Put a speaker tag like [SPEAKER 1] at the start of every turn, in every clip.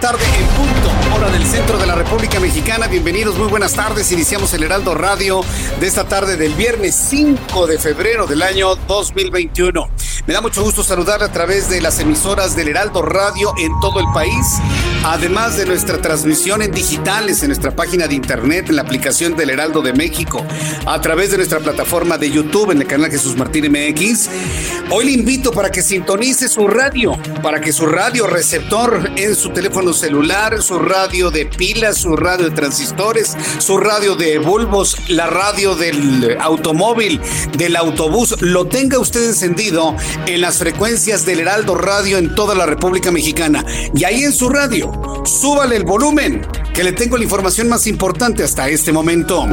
[SPEAKER 1] Tarde en punto, hora del centro de la República Mexicana. Bienvenidos, muy buenas tardes. Iniciamos el Heraldo Radio de esta tarde del viernes 5 de febrero del año 2021. Me da mucho gusto saludar a través de las emisoras del Heraldo Radio en todo el país, además de nuestra transmisión en digitales en nuestra página de internet, en la aplicación del Heraldo de México, a través de nuestra plataforma de YouTube en el canal Jesús Martín MX. Hoy le invito para que sintonice su radio, para que su radio receptor en su teléfono celular, su radio de pilas, su radio de transistores, su radio de bulbos, la radio del automóvil, del autobús, lo tenga usted encendido en las frecuencias del Heraldo Radio en toda la República Mexicana. Y ahí en su radio, súbale el volumen, que le tengo la información más importante hasta este momento.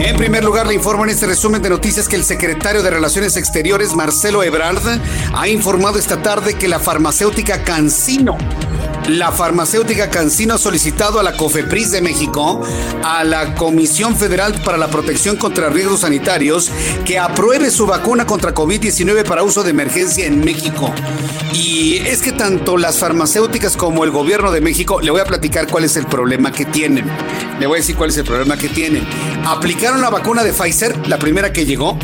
[SPEAKER 1] En primer lugar, le informo en este resumen de noticias que el secretario de Relaciones Exteriores, Marcelo Ebrard, ha informado esta tarde que la farmacéutica Cancino la farmacéutica Cancino ha solicitado a la COFEPRIS de México, a la Comisión Federal para la Protección contra Riesgos Sanitarios, que apruebe su vacuna contra COVID-19 para uso de emergencia en México. Y es que tanto las farmacéuticas como el gobierno de México, le voy a platicar cuál es el problema que tienen. Le voy a decir cuál es el problema que tienen. Aplicaron la vacuna de Pfizer, la primera que llegó,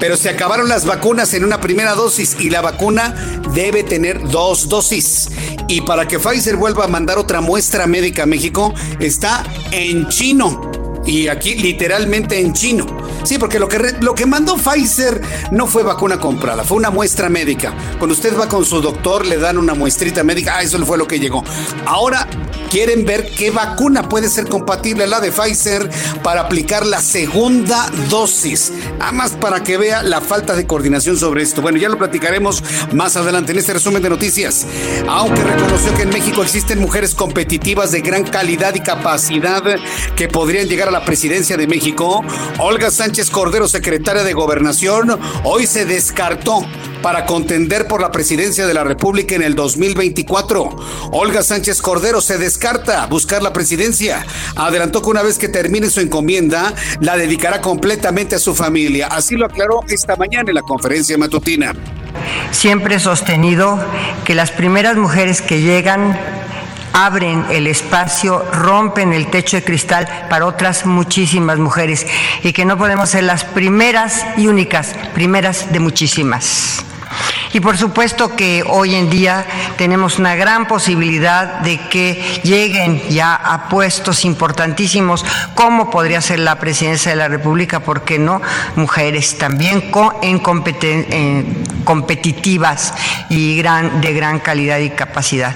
[SPEAKER 1] pero se acabaron las vacunas en una primera dosis y la vacuna debe tener dos dosis. Y para que Pfizer vuelva a mandar otra muestra médica a México, está en chino. Y aquí literalmente en chino. Sí, porque lo que, lo que mandó Pfizer no fue vacuna comprada, fue una muestra médica. Cuando usted va con su doctor, le dan una muestrita médica, ah, eso fue lo que llegó. Ahora quieren ver qué vacuna puede ser compatible a la de Pfizer para aplicar la segunda dosis. Nada más para que vea la falta de coordinación sobre esto. Bueno, ya lo platicaremos más adelante en este resumen de noticias. Aunque reconoció que en México existen mujeres competitivas de gran calidad y capacidad que podrían llegar a la presidencia de México, Olga Sánchez Cordero, secretaria de Gobernación, hoy se descartó para contender por la presidencia de la República en el 2024. Olga Sánchez Cordero se descarta buscar la presidencia. Adelantó que una vez que termine su encomienda, la dedicará completamente a su familia. Así lo aclaró esta mañana en la conferencia matutina.
[SPEAKER 2] Siempre he sostenido que las primeras mujeres que llegan abren el espacio, rompen el techo de cristal para otras muchísimas mujeres y que no podemos ser las primeras y únicas, primeras de muchísimas. Y por supuesto que hoy en día tenemos una gran posibilidad de que lleguen ya a puestos importantísimos, como podría ser la presidencia de la República, ¿por qué no? Mujeres también en, competitivas y gran, de gran calidad y capacidad.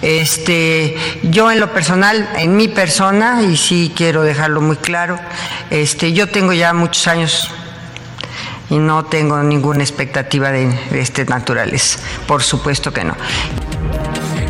[SPEAKER 2] Este, yo en lo personal, en mi persona, y sí quiero dejarlo muy claro, este, yo tengo ya muchos años y no tengo ninguna expectativa de, de este naturales. Por supuesto que no.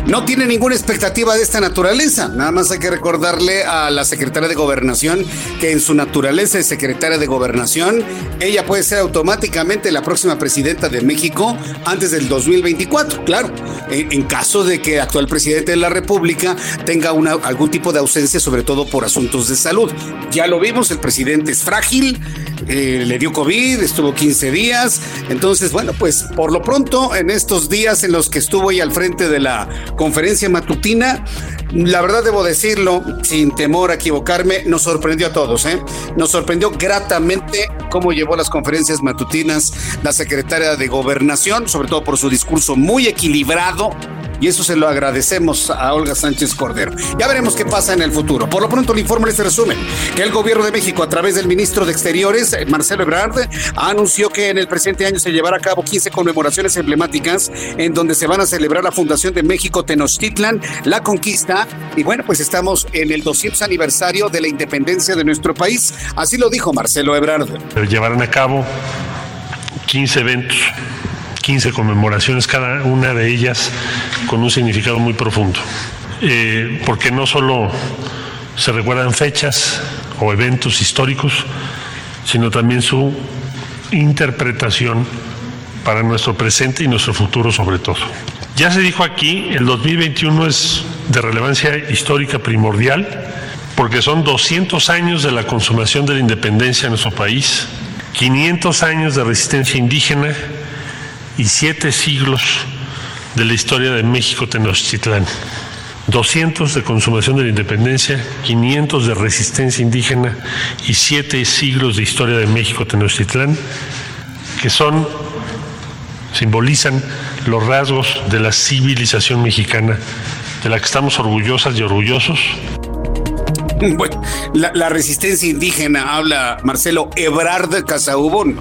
[SPEAKER 1] No tiene ninguna expectativa de esta naturaleza. Nada más hay que recordarle a la secretaria de Gobernación que en su naturaleza de secretaria de Gobernación, ella puede ser automáticamente la próxima presidenta de México antes del 2024. Claro, en, caso de que el actual presidente de la República tenga algún tipo de ausencia, sobre todo por asuntos de salud. Ya lo vimos, el presidente es frágil, eh, le dio COVID, estuvo 15 días. Entonces, bueno, pues por lo pronto, en estos días en los que estuvo ahí al frente de la conferencia matutina, la verdad debo decirlo, sin temor a equivocarme, nos sorprendió a todos, ¿eh? Nos sorprendió gratamente cómo llevó las conferencias matutinas la secretaria de Gobernación, sobre todo por su discurso muy equilibrado, y eso se lo agradecemos a Olga Sánchez Cordero. Ya veremos qué pasa en el futuro. Por lo pronto le informo este resumen que el gobierno de México a través del ministro de Exteriores, Marcelo Ebrard, anunció que en el presente año se llevará a cabo 15 conmemoraciones emblemáticas en donde se van a celebrar la fundación de México Tenochtitlan, la conquista y bueno, pues estamos en el 200 aniversario de la independencia de nuestro país. Así lo dijo Marcelo Ebrard.
[SPEAKER 3] Llevarán a cabo 15 eventos 15 conmemoraciones, cada una de ellas con un significado muy profundo. Eh, porque no solo se recuerdan fechas o eventos históricos, sino también su interpretación para nuestro presente y nuestro futuro sobre todo. Ya se dijo aquí, el 2021 es de relevancia histórica primordial porque son 200 años de la consumación de la independencia en nuestro país, 500 años de resistencia indígena, y siete siglos de la historia de México Tenochtitlán. 200 de consumación de la independencia, 500 de resistencia indígena y siete siglos de historia de México Tenochtitlán, que son, simbolizan los rasgos de la civilización mexicana, de la que estamos orgullosas y orgullosos
[SPEAKER 1] Bueno, la, resistencia indígena, habla Marcelo Ebrard Casaubón.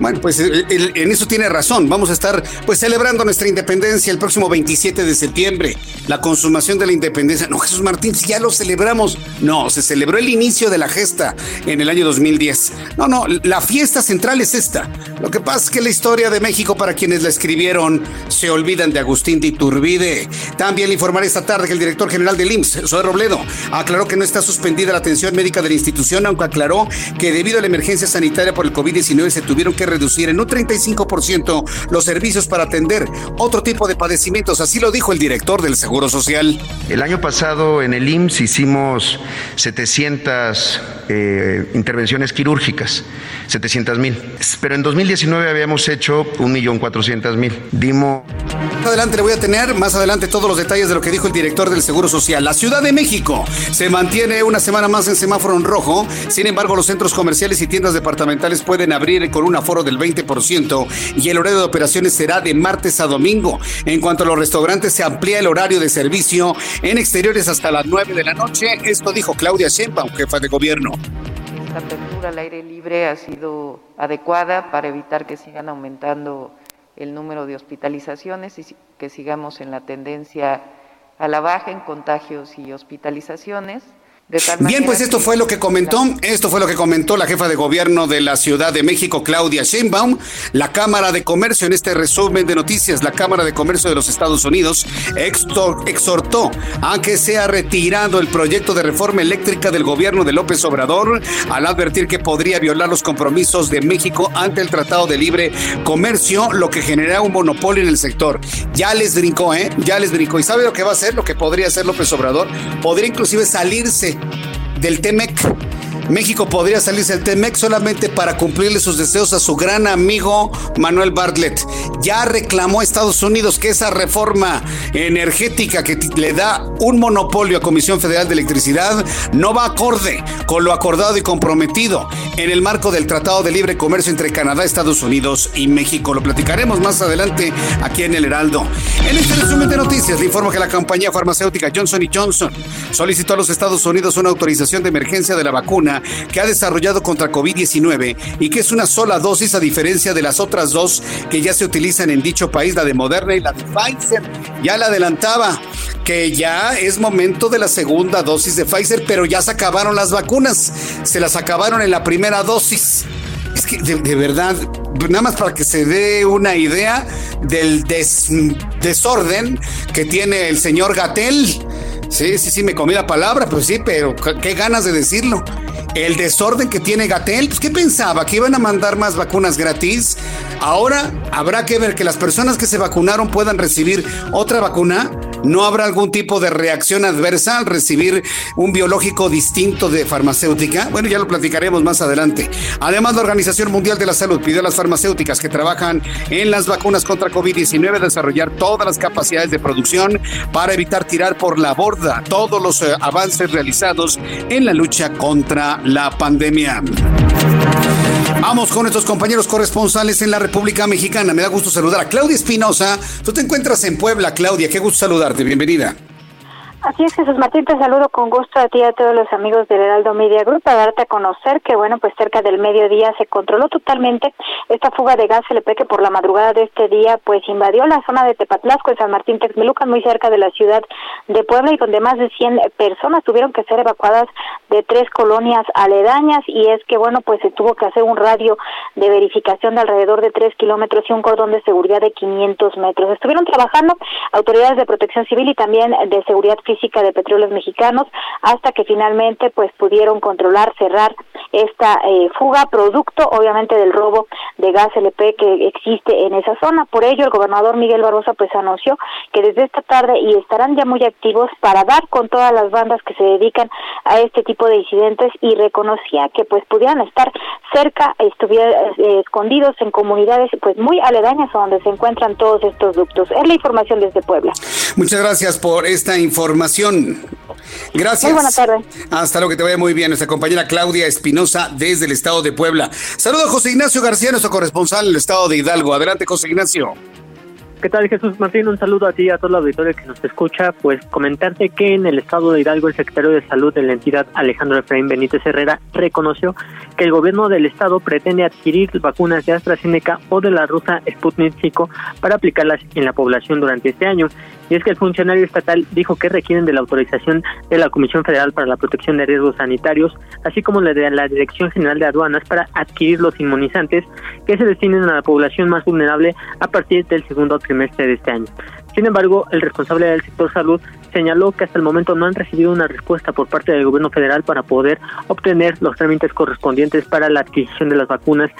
[SPEAKER 1] Bueno, pues en eso tiene razón. Vamos a estar pues celebrando nuestra independencia el próximo 27 de septiembre. La consumación de la independencia. No, Jesús Martín, ya lo celebramos. No, se celebró el inicio de la gesta en el año 2010. No, no, la fiesta central es esta. Lo que pasa es que la historia de México, para quienes la escribieron, se olvidan de Agustín de Iturbide. También le informaré esta tarde que el director general del IMSS, Zoe Robledo, aclaró que no está suspendida la atención médica de la institución, aunque aclaró que debido a la emergencia sanitaria por el COVID-19 se tuvieron que reducir en un 35% los servicios para atender otro tipo de padecimientos. Así lo dijo el director del Seguro Social.
[SPEAKER 4] El año pasado en el IMSS hicimos 700 eh, intervenciones quirúrgicas, 700 mil. Pero en 2019 habíamos hecho 1.400.000. Dimos...
[SPEAKER 1] Adelante le voy a tener más adelante todos los detalles de lo que dijo el director del Seguro Social. La Ciudad de México se mantiene una semana más en semáforo en rojo. Sin embargo, los centros comerciales y tiendas departamentales pueden abrir con un aforo del 20% y el horario de operaciones será de martes a domingo. En cuanto a los restaurantes, se amplía el horario de servicio en exteriores hasta las 9 de la noche. Esto dijo Claudia Sheinbaum, jefa de gobierno.
[SPEAKER 5] Esta apertura al aire libre ha sido adecuada para evitar que sigan aumentando el número de hospitalizaciones y que sigamos en la tendencia a la baja en contagios y hospitalizaciones.
[SPEAKER 1] Bien, pues esto fue lo que comentó, esto fue lo que comentó la jefa de gobierno de la Ciudad de México, Claudia Sheinbaum. La Cámara de Comercio, en este resumen de noticias, la Cámara de Comercio de los Estados Unidos exhortó a que sea retirado el proyecto de reforma eléctrica del gobierno de López Obrador al advertir que podría violar los compromisos de México ante el Tratado de Libre Comercio, lo que genera un monopolio en el sector. Ya les brincó, ¿eh? Ya les brincó. ¿Y sabe lo que va a hacer? Lo que podría hacer López Obrador. Podría inclusive salirse Thank you. Del TEMEC. México podría salirse del TEMEC solamente para cumplirle sus deseos a su gran amigo Manuel Bartlett. Ya reclamó a Estados Unidos que esa reforma energética que le da un monopolio a Comisión Federal de Electricidad no va acorde con lo acordado y comprometido en el marco del Tratado de Libre Comercio entre Canadá, Estados Unidos y México. Lo platicaremos más adelante aquí en el Heraldo. En este resumen de noticias le informo que la compañía farmacéutica Johnson Johnson solicitó a los Estados Unidos una autorización de emergencia de la vacuna que ha desarrollado contra COVID-19 y que es una sola dosis a diferencia de las otras dos que ya se utilizan en dicho país, la de Moderna y la de Pfizer. Ya la adelantaba que ya es momento de la segunda dosis de Pfizer, pero ya se acabaron las vacunas, se las acabaron en la primera dosis. Es que de, verdad, nada más para que se dé una idea del desorden que tiene el señor Gatel. Sí, sí, sí, me comí la palabra, pues sí, pero qué ganas de decirlo. El desorden que tiene Gatel, pues ¿qué pensaba? ¿Que iban a mandar más vacunas gratis? Ahora habrá que ver que las personas que se vacunaron puedan recibir otra vacuna ¿No habrá algún tipo de reacción adversa al recibir un biológico distinto de farmacéutica? Bueno, ya lo platicaremos más adelante. Además, la Organización Mundial de la Salud pidió a las farmacéuticas que trabajan en las vacunas contra COVID-19 desarrollar todas las capacidades de producción para evitar tirar por la borda todos los eh, avances realizados en la lucha contra la pandemia. Vamos con nuestros compañeros corresponsales en la República Mexicana. Me da gusto saludar a Claudia Espinosa. Tú te encuentras en Puebla, Claudia. Qué gusto saludarte. Bienvenida.
[SPEAKER 6] Así es, Jesús Martín, te saludo con gusto a ti y a todos los amigos del Heraldo Media Group para darte a conocer que, bueno, pues cerca del mediodía se controló totalmente esta fuga de gas LP que por la madrugada de este día, pues invadió la zona de Tepatlasco, en San Martín Texmelucan, muy cerca de la ciudad de Puebla y donde más de 100 personas tuvieron que ser evacuadas de tres colonias aledañas y es que, bueno, pues se tuvo que hacer un radio de verificación de alrededor de tres kilómetros y un cordón de seguridad de 500 metros. Estuvieron trabajando autoridades de protección civil y también de seguridad de petróleos mexicanos hasta que finalmente pues pudieron controlar, cerrar esta eh, fuga producto obviamente del robo de gas LP que existe en esa zona. Por ello el gobernador Miguel Barbosa pues anunció que desde esta tarde y estarán ya muy activos para dar con todas las bandas que se dedican a este tipo de incidentes y reconocía que pues pudieran estar cerca, estuvieran eh, escondidos en comunidades pues muy aledañas a donde se encuentran todos estos ductos. Es la información desde Puebla.
[SPEAKER 1] Muchas gracias por esta información. Gracias.
[SPEAKER 6] Muy buena tarde.
[SPEAKER 1] Hasta luego, que te vaya muy bien. Nuestra compañera Claudia Espinosa desde el estado de Puebla. Saludos a José Ignacio García, nuestro corresponsal en el estado de Hidalgo. Adelante, José Ignacio.
[SPEAKER 7] ¿Qué tal Jesús Martín? Un saludo a ti y a todo el auditorio que nos escucha. Pues comentarte que en el estado de Hidalgo el secretario de Salud de la entidad Alejandro Efraín Benítez Herrera reconoció que el gobierno del estado pretende adquirir vacunas de AstraZeneca o de la rusa Sputnik 5 para aplicarlas en la población durante este año. Y es que el funcionario estatal dijo que requieren de la autorización de la Comisión Federal para la Protección de Riesgos Sanitarios, así como la de la Dirección General de Aduanas para adquirir los inmunizantes que se destinen a la población más vulnerable a partir del segundo trimestre de este año. Sin embargo, el responsable del sector salud señaló que hasta el momento no han recibido una respuesta por parte del gobierno federal para poder obtener los trámites correspondientes para la adquisición de las vacunas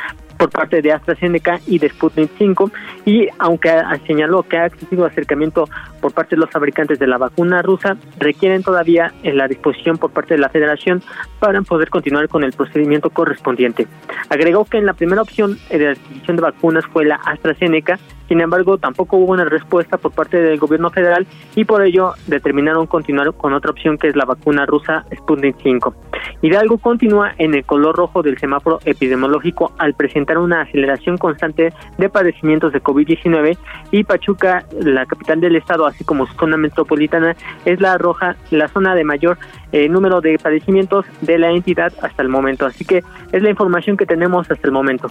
[SPEAKER 7] por parte de AstraZeneca y de Sputnik 5 y aunque señaló que ha existido acercamiento por parte de los fabricantes de la vacuna rusa, requieren todavía en la disposición por parte de la federación para poder continuar con el procedimiento correspondiente. Agregó que en la primera opción de adquisición de vacunas fue la AstraZeneca sin embargo, tampoco hubo una respuesta por parte del gobierno federal y por ello determinaron continuar con otra opción que es la vacuna rusa Sputnik 5. Hidalgo continúa en el color rojo del semáforo epidemiológico al presentar una aceleración constante de padecimientos de COVID-19 y Pachuca, la capital del estado, así como su zona metropolitana, es la roja, la zona de mayor eh, número de padecimientos de la entidad hasta el momento. Así que es la información que tenemos hasta el momento.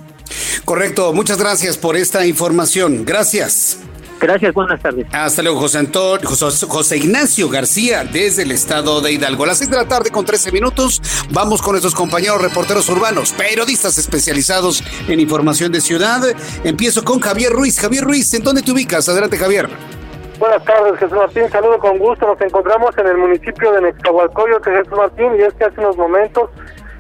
[SPEAKER 1] Correcto, muchas gracias por esta información. Gracias.
[SPEAKER 7] Gracias, buenas tardes.
[SPEAKER 1] Hasta luego, José Antonio, José, Ignacio García, desde el estado de Hidalgo. A las 6 de la tarde con 13 minutos, vamos con nuestros compañeros reporteros urbanos, periodistas especializados en información de ciudad. Empiezo con Javier Ruiz. Javier Ruiz, ¿en dónde te ubicas? Adelante, Javier.
[SPEAKER 8] Buenas tardes, Jesús Martín. Saludo con gusto. Nos encontramos en el municipio de Nexcahualcoyo, Jesús Martín, y es que hace unos momentos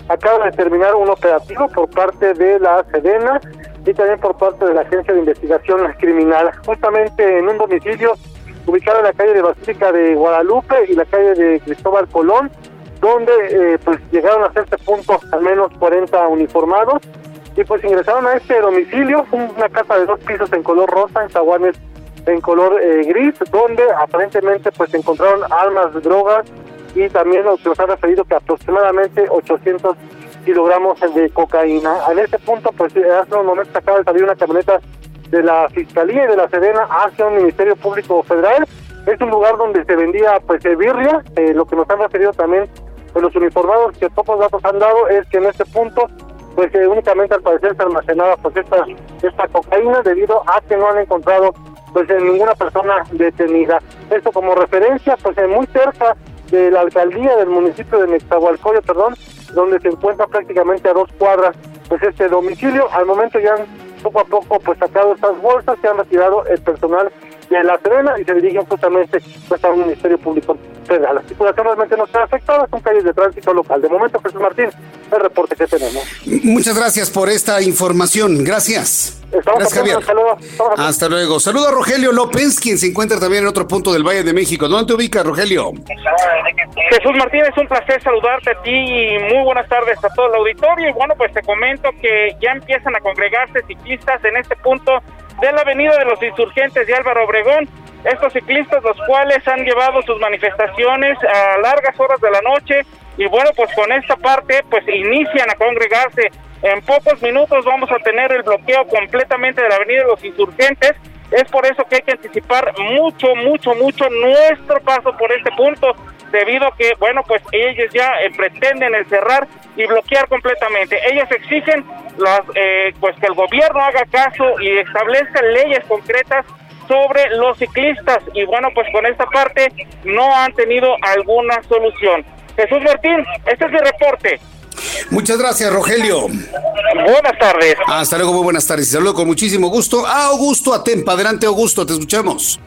[SPEAKER 8] acaba de terminar un operativo por parte de la Sedena y también por parte de la Agencia de Investigación Criminal, justamente en un domicilio ubicado en la calle de Basílica de Guadalupe y la calle de Cristóbal Colón, donde eh, pues llegaron a este punto al menos 40 uniformados y pues ingresaron a este domicilio, una casa de dos pisos en color rosa, en zaguanes en color eh, gris, donde aparentemente pues encontraron armas, drogas y también nos, nos han referido que aproximadamente 800 kilogramos de cocaína. En este punto, pues hace un momento acaba de salir una camioneta de la Fiscalía y de la Sedena hacia un Ministerio Público Federal. Es un lugar donde se vendía pues birria, eh, lo que nos han referido también pues, los uniformados que pocos datos han dado es que en este punto pues eh, únicamente al parecer se almacenaba pues esta, esta cocaína debido a que no han encontrado pues ninguna persona detenida. Esto como referencia, pues muy cerca de la alcaldía del municipio de Nextahualcoyo, perdón, donde se encuentra prácticamente a dos cuadras pues este domicilio. Al momento ya han poco a poco pues sacado estas bolsas, se han retirado el personal de la Serena y se dirigen justamente pues, al Ministerio Público. Suceda. La circulación realmente no está afectada, son calles de tránsito local. De momento, Jesús Martín, el reporte que tenemos.
[SPEAKER 1] Muchas gracias por esta información. Gracias.
[SPEAKER 8] Estamos
[SPEAKER 1] Gracias, Javier. Hasta luego. Saludo a Rogelio López, quien se encuentra también en otro punto del Valle de México. ¿Dónde te ubicas, Rogelio?
[SPEAKER 9] Jesús Martínez, un placer saludarte a ti y muy buenas tardes a todo el auditorio. Y bueno, pues te comento que ya empiezan a congregarse ciclistas en este punto de la Avenida de los Insurgentes de Álvaro Obregón. Estos ciclistas, los cuales han llevado sus manifestaciones a largas horas de la noche y bueno, pues con esta parte, pues inician a congregarse. En pocos minutos vamos a tener el bloqueo completamente de la Avenida de los Insurgentes. Es por eso que hay que anticipar mucho, mucho, mucho nuestro paso por este punto, debido a que, bueno, pues ellos ya eh, pretenden encerrar y bloquear completamente. Ellos exigen las, eh, pues que el gobierno haga caso y establezca leyes concretas sobre los ciclistas y bueno, pues con esta parte no han tenido alguna solución. Jesús Martín, este es mi reporte.
[SPEAKER 1] Muchas gracias, Rogelio.
[SPEAKER 9] Buenas tardes.
[SPEAKER 1] Hasta luego, muy buenas tardes. Saludo con muchísimo gusto a Augusto Atempa. Adelante, Augusto, te escuchamos.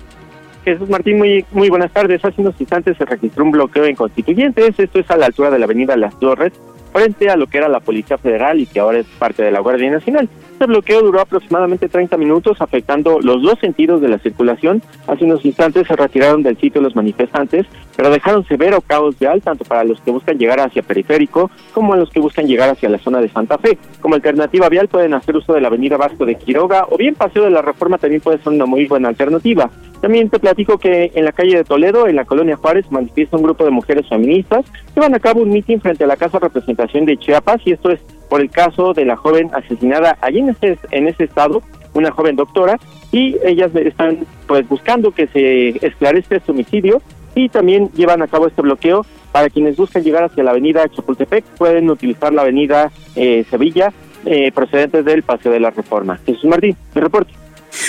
[SPEAKER 10] Jesús Martín, muy, muy buenas tardes. Hace unos instantes se registró un bloqueo en Constituyentes. Esto es a la altura de la avenida Las Torres, frente a lo que era la Policía Federal y que ahora es parte de la Guardia Nacional. Este bloqueo duró aproximadamente 30 minutos, afectando los dos sentidos de la circulación. Hace unos instantes se retiraron del sitio los manifestantes, pero dejaron severo caos vial tanto para los que buscan llegar hacia Periférico como a los que buscan llegar hacia la zona de Santa Fe. Como alternativa vial pueden hacer uso de la avenida Vasco de Quiroga o bien Paseo de la Reforma también puede ser una muy buena alternativa. También te platico que en la calle de Toledo, en la colonia Juárez, manifiesta un grupo de mujeres feministas que van a cabo un mitin frente a la Casa de Representación de Chiapas y esto es por el caso de la joven asesinada allí en ese, en ese estado, una joven doctora, y ellas están pues buscando que se esclarezca este homicidio y también llevan a cabo este bloqueo para quienes buscan llegar hacia la avenida Chapultepec, pueden utilizar la avenida eh, Sevilla eh, procedentes del Paseo de la Reforma. Jesús Martín, mi reporte.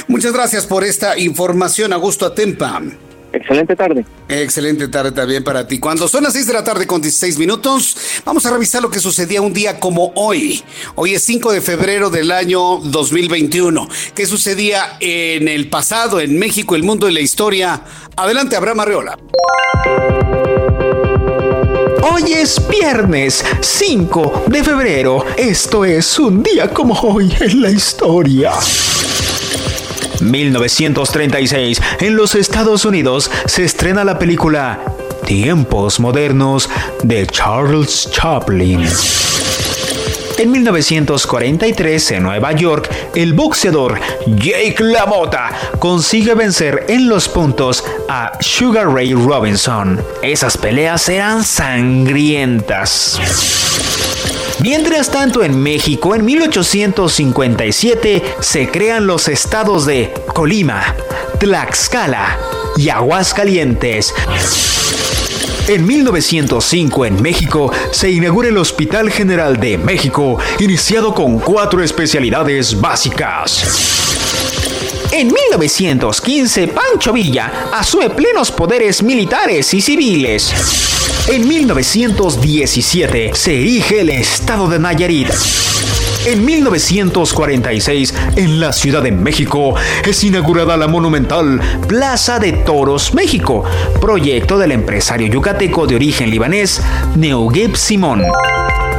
[SPEAKER 1] Muchas gracias por esta información, Augusto Atempa.
[SPEAKER 10] Excelente tarde.
[SPEAKER 1] Excelente tarde también para ti. Cuando son las 6 de la tarde con 16 minutos, vamos a revisar lo que sucedía un día como hoy. Hoy es 5 de febrero del año 2021. ¿Qué sucedía en el pasado, en México, el mundo y la historia? Adelante, Abraham Arreola.
[SPEAKER 11] Hoy es viernes 5 de febrero. Esto es un día como hoy en la historia. 1936, en los Estados Unidos se estrena la película Tiempos Modernos de Charles Chaplin. En 1943, en Nueva York, el boxeador Jake LaMotta consigue vencer en los puntos a Sugar Ray Robinson. Esas peleas eran sangrientas. Mientras tanto, en México, en 1857, se crean los estados de Colima, Tlaxcala y Aguascalientes. En 1905 en México se inaugura el Hospital General de México, iniciado con cuatro especialidades básicas. En 1915, Pancho Villa asume plenos poderes militares y civiles. En 1917 se erige el Estado de Nayarit. En 1946, en la Ciudad de México, es inaugurada la monumental Plaza de Toros México, proyecto del empresario yucateco de origen libanés Neugueb Simón.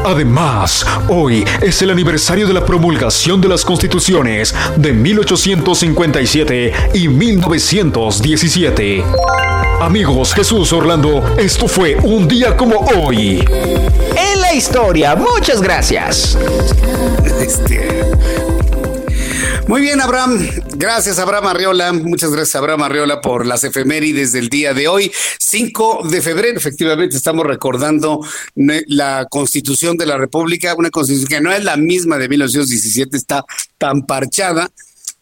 [SPEAKER 11] Además, hoy es el aniversario de la promulgación de las constituciones de 1857 y 1917. Amigos, Jesús Orlando, esto fue un día como hoy. Historia, muchas gracias.
[SPEAKER 1] Este, Muy bien, Abraham. Gracias, Abraham Arriola. Muchas gracias, Abraham Arriola, por las efemérides del día de hoy. 5 de febrero, efectivamente, estamos recordando la Constitución de la República, una Constitución que no es la misma de 1917, está tan parchada.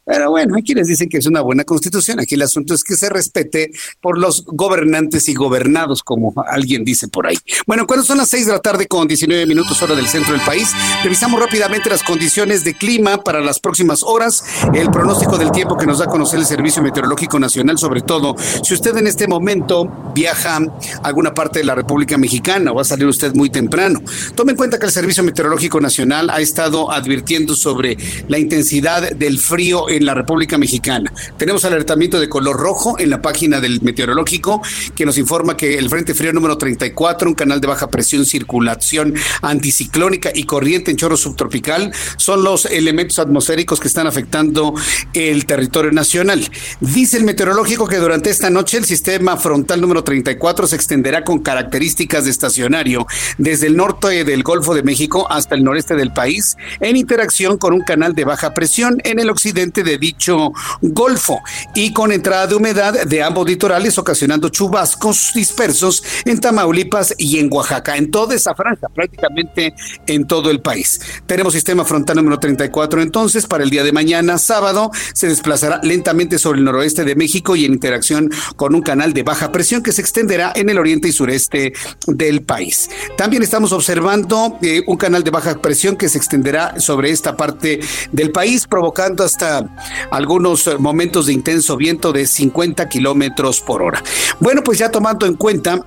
[SPEAKER 1] Pero bueno, hay quienes dicen que es una buena constitución. Aquí el asunto es que se respete por los gobernantes y gobernados, como alguien dice por ahí. Bueno, cuando son las 6 de la tarde con 19 minutos hora del centro del país, revisamos rápidamente las condiciones de clima para las próximas horas, el pronóstico del tiempo que nos da a conocer el Servicio Meteorológico Nacional, sobre todo si usted en este momento viaja a alguna parte de la República Mexicana o va a salir usted muy temprano. Tome en cuenta que el Servicio Meteorológico Nacional ha estado advirtiendo sobre la intensidad del frío en la República Mexicana. Tenemos alertamiento de color rojo en la página del meteorológico que nos informa que el Frente Frío número 34, un canal de baja presión, circulación anticiclónica y corriente en chorro subtropical, son los elementos atmosféricos que están afectando el territorio nacional. Dice el meteorológico que durante esta noche el sistema frontal número 34 se extenderá con características de estacionario desde el norte del Golfo de México hasta el noreste del país en interacción con un canal de baja presión en el occidente de dicho golfo y con entrada de humedad de ambos litorales ocasionando chubascos dispersos en Tamaulipas y en Oaxaca, en toda esa franja, prácticamente en todo el país. Tenemos sistema frontal número 34 entonces para el día de mañana, sábado, se desplazará lentamente sobre el noroeste de México y en interacción con un canal de baja presión que se extenderá en el oriente y sureste del país. También estamos observando eh, un canal de baja presión que se extenderá sobre esta parte del país, provocando hasta algunos momentos de intenso viento de 50 kilómetros por hora. Bueno, pues ya tomando en cuenta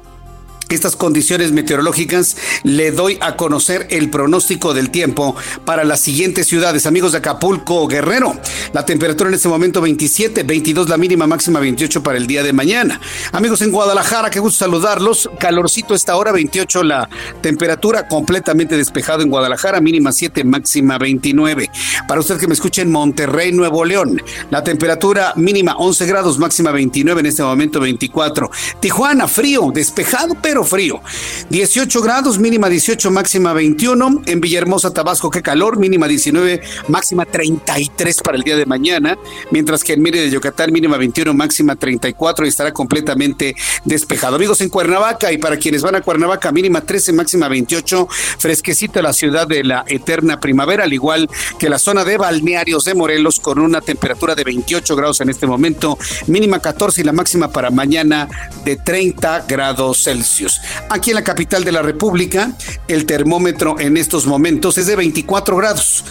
[SPEAKER 1] estas condiciones meteorológicas, le doy a conocer el pronóstico del tiempo para las siguientes ciudades. Amigos de Acapulco, Guerrero, la temperatura en este momento 27, 22 la mínima, máxima 28 para el día de mañana. Amigos en Guadalajara, qué gusto saludarlos. Calorcito esta hora, 28 la temperatura, completamente despejado en Guadalajara, mínima 7, máxima 29. Para usted que me escuche en Monterrey, Nuevo León, la temperatura mínima 11 grados, máxima 29, en este momento 24. Tijuana, frío, despejado, pero frío. 18 grados, mínima 18, máxima 21. En Villahermosa, Tabasco, qué calor, mínima 19, máxima 33 para el día de mañana. Mientras que en Mérida de Yucatán, mínima 21, máxima 34 y estará completamente despejado. Amigos en Cuernavaca y para quienes van a Cuernavaca, mínima 13, máxima 28. Fresquecita la ciudad de la eterna primavera, al igual que la zona de balnearios de Morelos con una temperatura de 28 grados en este momento, mínima 14 y la máxima para mañana de 30 grados Celsius. Aquí en la capital de la República, el termómetro en estos momentos es de 24 grados.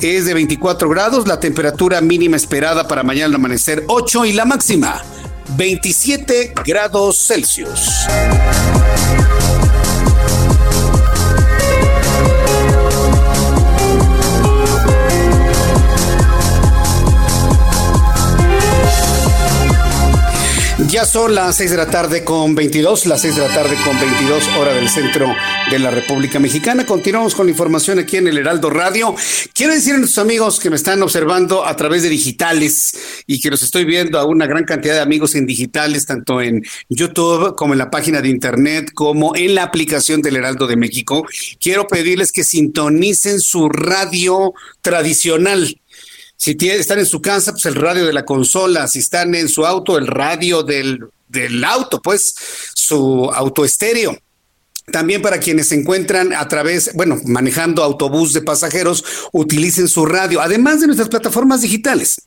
[SPEAKER 1] Es de 24 grados, la temperatura mínima esperada para mañana al amanecer 8 y la máxima 27 grados Celsius. Ya son las 6 de la tarde con 22, las 6 de la tarde con 22 hora del centro de la República Mexicana. Continuamos con la información aquí en el Heraldo Radio. Quiero decir a nuestros amigos que me están observando a través de digitales y que los estoy viendo a una gran cantidad de amigos en digitales, tanto en YouTube como en la página de internet, como en la aplicación del Heraldo de México. Quiero pedirles que sintonicen su radio tradicional si están en su casa, pues el radio de la consola. Si están en su auto, el radio del, del auto, pues su auto estéreo. También para quienes se encuentran a través, bueno, manejando autobús de pasajeros, utilicen su radio, además de nuestras plataformas digitales.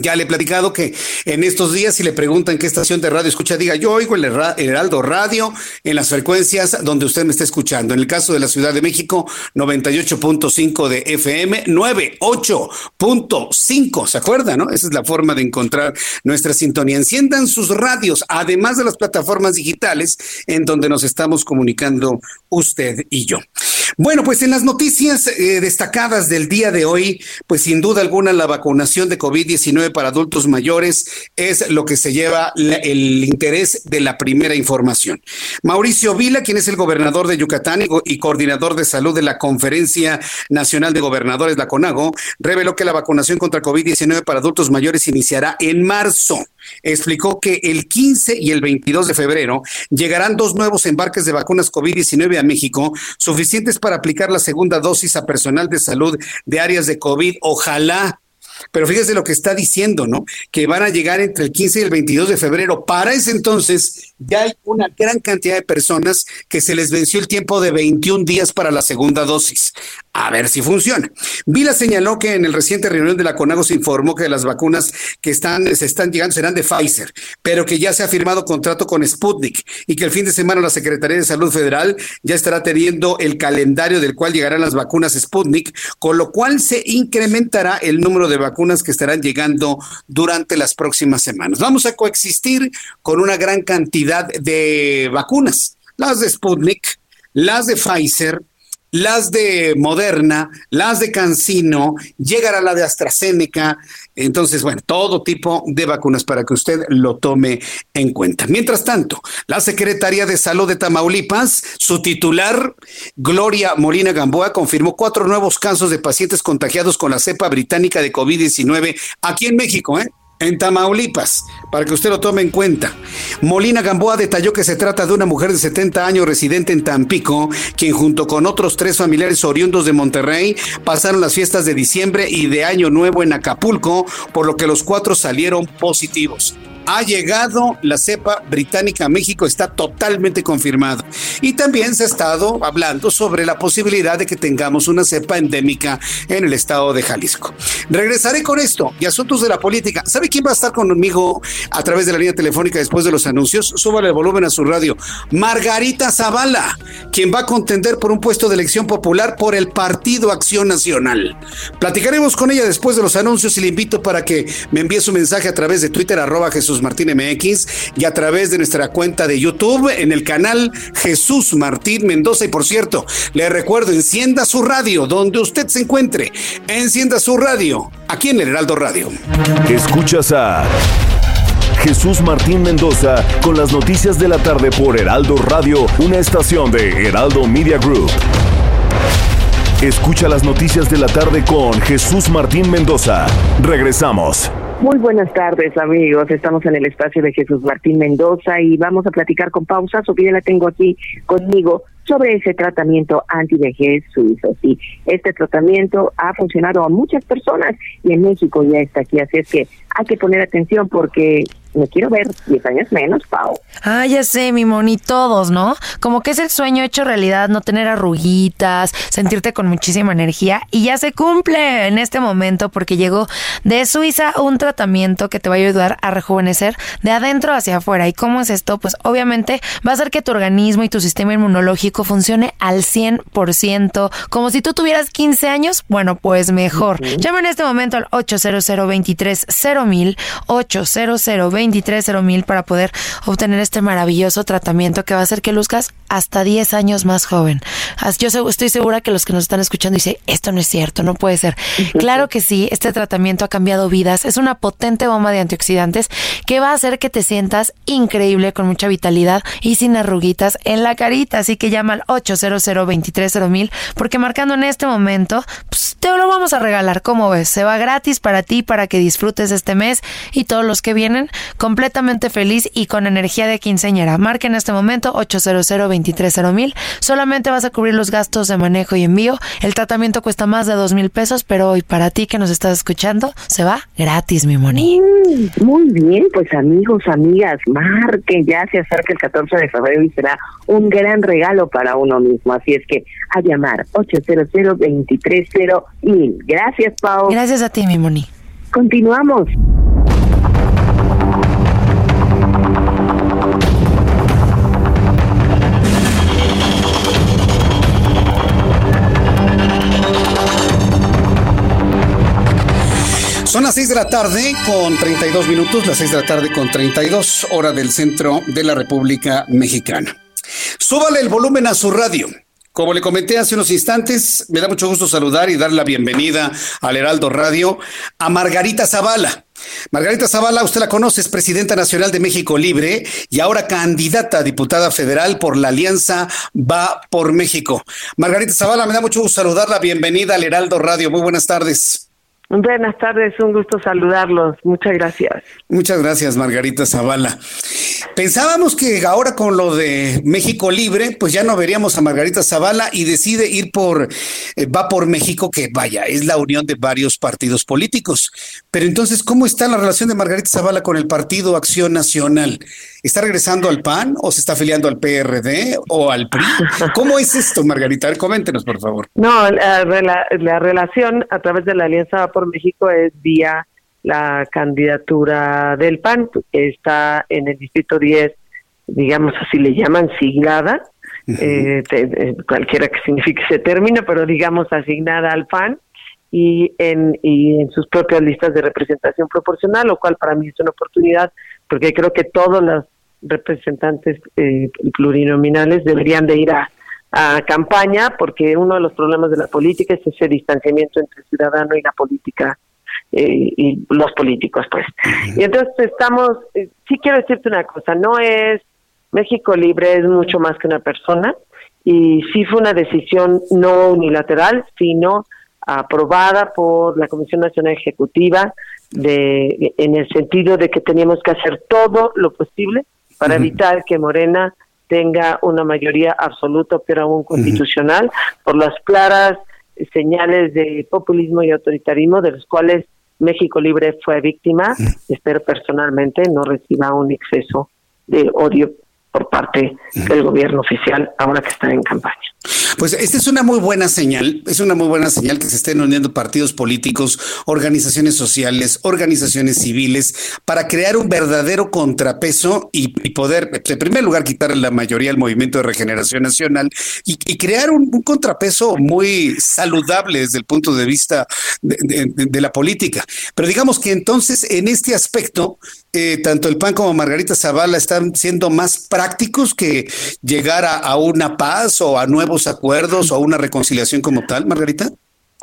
[SPEAKER 1] Ya le he platicado que en estos días, si le preguntan qué estación de radio escucha, diga yo oigo el Heraldo Radio en las frecuencias donde usted me está escuchando. En el caso de la Ciudad de México, 98.5 de FM, 98.5. ¿Se acuerda, no? Esa es la forma de encontrar nuestra sintonía. Enciendan sus radios, además de las plataformas digitales en donde nos estamos comunicando usted y yo. Bueno, pues en las noticias eh, destacadas del día de hoy, pues sin duda alguna la vacunación de COVID-19 para adultos mayores es lo que se lleva el interés de la primera información. Mauricio Vila, quien es el gobernador de Yucatán y, coordinador de salud de la Conferencia Nacional de Gobernadores, la CONAGO, reveló que la vacunación contra COVID-19 para adultos mayores iniciará en marzo explicó que el 15 y el 22 de febrero llegarán dos nuevos embarques de vacunas COVID-19 a México, suficientes para aplicar la segunda dosis a personal de salud de áreas de COVID. Ojalá pero fíjese lo que está diciendo, ¿no? Que van a llegar entre el 15 y el 22 de febrero. Para ese entonces ya hay una gran cantidad de personas que se les venció el tiempo de 21 días para la segunda dosis a ver si funciona. Vila señaló que en el reciente reunión de la CONAGO se informó que las vacunas que están, se están llegando serán de Pfizer, pero que ya se ha firmado contrato con Sputnik y que el fin de semana la Secretaría de Salud Federal ya estará teniendo el calendario del cual llegarán las vacunas Sputnik, con lo cual se incrementará el número de vacunas que estarán llegando durante las próximas semanas. Vamos a coexistir con una gran cantidad de vacunas, las de Sputnik, las de Pfizer, las de Moderna, las de Cancino, llegará la de AstraZeneca. Entonces, bueno, todo tipo de vacunas para que usted lo tome en cuenta. Mientras tanto, la Secretaría de Salud de Tamaulipas, su titular, Gloria Molina Gamboa, confirmó cuatro nuevos casos de pacientes contagiados con la cepa británica de COVID-19 aquí en México, ¿eh? En Tamaulipas, para que usted lo tome en cuenta. Molina Gamboa detalló que se trata de una mujer de 70 años residente en Tampico, quien junto con otros tres familiares oriundos de Monterrey pasaron las fiestas de diciembre y de Año Nuevo en Acapulco, por lo que los cuatro salieron positivos ha llegado la cepa británica a México, está totalmente confirmado. Y también se ha estado hablando sobre la posibilidad de que tengamos una cepa endémica en el estado de Jalisco. Regresaré con esto y asuntos de la política. ¿Sabe quién va a estar conmigo a través de la línea telefónica después de los anuncios? Súbale el volumen a su radio. Margarita Zavala, quien va a contender por un puesto de elección popular por el Partido Acción Nacional. Platicaremos con ella después de los anuncios y le invito para que me envíe su mensaje a través de Twitter, arroba Jesús Martín MX y a través de nuestra cuenta de YouTube en el canal Jesús Martín Mendoza. Y por cierto, le recuerdo, encienda su radio donde usted se encuentre. Encienda su radio aquí en el Heraldo Radio.
[SPEAKER 12] Escuchas a Jesús Martín Mendoza con las noticias de la tarde por Heraldo Radio, una estación de Heraldo Media Group. Escucha las noticias de la tarde con Jesús Martín Mendoza. Regresamos.
[SPEAKER 13] Muy buenas tardes, amigos. Estamos en el espacio de Jesús Martín Mendoza y vamos a platicar con pausa. Sofía la tengo aquí conmigo sobre ese tratamiento anti-vejez suizo. Sí, este tratamiento ha funcionado a muchas personas y en México ya está aquí. Así es que hay que poner atención porque me quiero ver 10 años menos, Pau.
[SPEAKER 14] Ah, ya sé, mi moni, todos, ¿no? Como que es el sueño hecho realidad, no tener arruguitas, sentirte con muchísima energía y ya se cumple en este momento porque llegó de Suiza un tratamiento que te va a ayudar a rejuvenecer de adentro hacia afuera. ¿Y cómo es esto? Pues obviamente va a hacer que tu organismo y tu sistema inmunológico funcione al 100%, como si tú tuvieras 15 años, bueno, pues mejor. Llama en este momento al 800 23 mil 800 23 mil para poder obtener este maravilloso tratamiento que va a hacer que luzcas hasta 10 años más joven. Yo estoy segura que los que nos están escuchando dicen, esto no es cierto, no puede ser. Claro que sí, este tratamiento ha cambiado vidas, es una potente bomba de antioxidantes que va a hacer que te sientas increíble, con mucha vitalidad y sin arruguitas en la carita. Así que llama al 800 23 mil porque marcando en este momento, pues, te lo vamos a regalar. ¿Cómo ves? Se va gratis para ti, para que disfrutes este mes y todos los que vienen completamente feliz y con energía de quinceñera. Marca en este momento 800 mil. Solamente vas a cubrir los gastos de manejo y envío. El tratamiento cuesta más de dos mil pesos, pero hoy para ti que nos estás escuchando, se va gratis, mi moni.
[SPEAKER 13] Muy bien, pues amigos, amigas, marquen, ya se acerca el 14 de febrero y será un gran regalo para uno mismo. Así es que a llamar 800 mil. Gracias, Pau.
[SPEAKER 14] Gracias a ti, mi moni.
[SPEAKER 13] Continuamos.
[SPEAKER 1] Son las 6 de la tarde con 32 minutos, las 6 de la tarde con 32 hora del centro de la República Mexicana. Súbale el volumen a su radio. Como le comenté hace unos instantes, me da mucho gusto saludar y dar la bienvenida al Heraldo Radio a Margarita Zavala. Margarita Zavala, usted la conoce, es presidenta nacional de México Libre y ahora candidata a diputada federal por la Alianza Va por México. Margarita Zavala, me da mucho gusto saludarla. Bienvenida al Heraldo Radio. Muy buenas tardes.
[SPEAKER 13] Buenas tardes, un gusto saludarlos. Muchas gracias.
[SPEAKER 1] Muchas gracias, Margarita Zavala. Pensábamos que ahora con lo de México Libre, pues ya no veríamos a Margarita Zavala y decide ir por, eh, va por México, que vaya, es la unión de varios partidos políticos. Pero entonces, ¿cómo está la relación de Margarita Zavala con el Partido Acción Nacional? ¿Está regresando al PAN o se está afiliando al PRD o al PRI? ¿Cómo es esto, Margarita? coméntenos, por favor.
[SPEAKER 13] No, la, la, relación a través de la Alianza por México es vía la candidatura del PAN, que está en el Distrito 10, digamos así le llaman, signada, eh, cualquiera que signifique ese término, pero digamos asignada al PAN y en, y en sus propias listas de representación proporcional, lo cual para mí es una oportunidad porque creo que todos los representantes eh, plurinominales deberían de ir a, a campaña, porque uno de los problemas de la política es ese distanciamiento entre el ciudadano y la política eh, y los políticos, pues. Y entonces estamos, eh, sí quiero decirte una cosa, no es México Libre es mucho más que una persona y sí fue una decisión no unilateral, sino aprobada por la Comisión Nacional Ejecutiva de en el sentido de que teníamos que hacer todo lo posible para evitar que Morena tenga una mayoría absoluta, pero aún constitucional, por las claras señales de populismo y autoritarismo de los cuales México Libre fue víctima. Espero personalmente no reciba un exceso de odio por parte del gobierno oficial ahora que está en campaña.
[SPEAKER 1] Pues esta es una muy buena señal, es una muy buena señal que se estén uniendo partidos políticos, organizaciones sociales, organizaciones civiles, para crear un verdadero contrapeso y, poder, en primer lugar, quitar la mayoría del movimiento de regeneración nacional y, crear un, contrapeso muy saludable desde el punto de vista de la política. Pero digamos que entonces en este aspecto eh, tanto el PAN como Margarita Zavala están siendo más prácticos que llegar a, una paz o a nuevos acuerdos o a una reconciliación como tal, Margarita?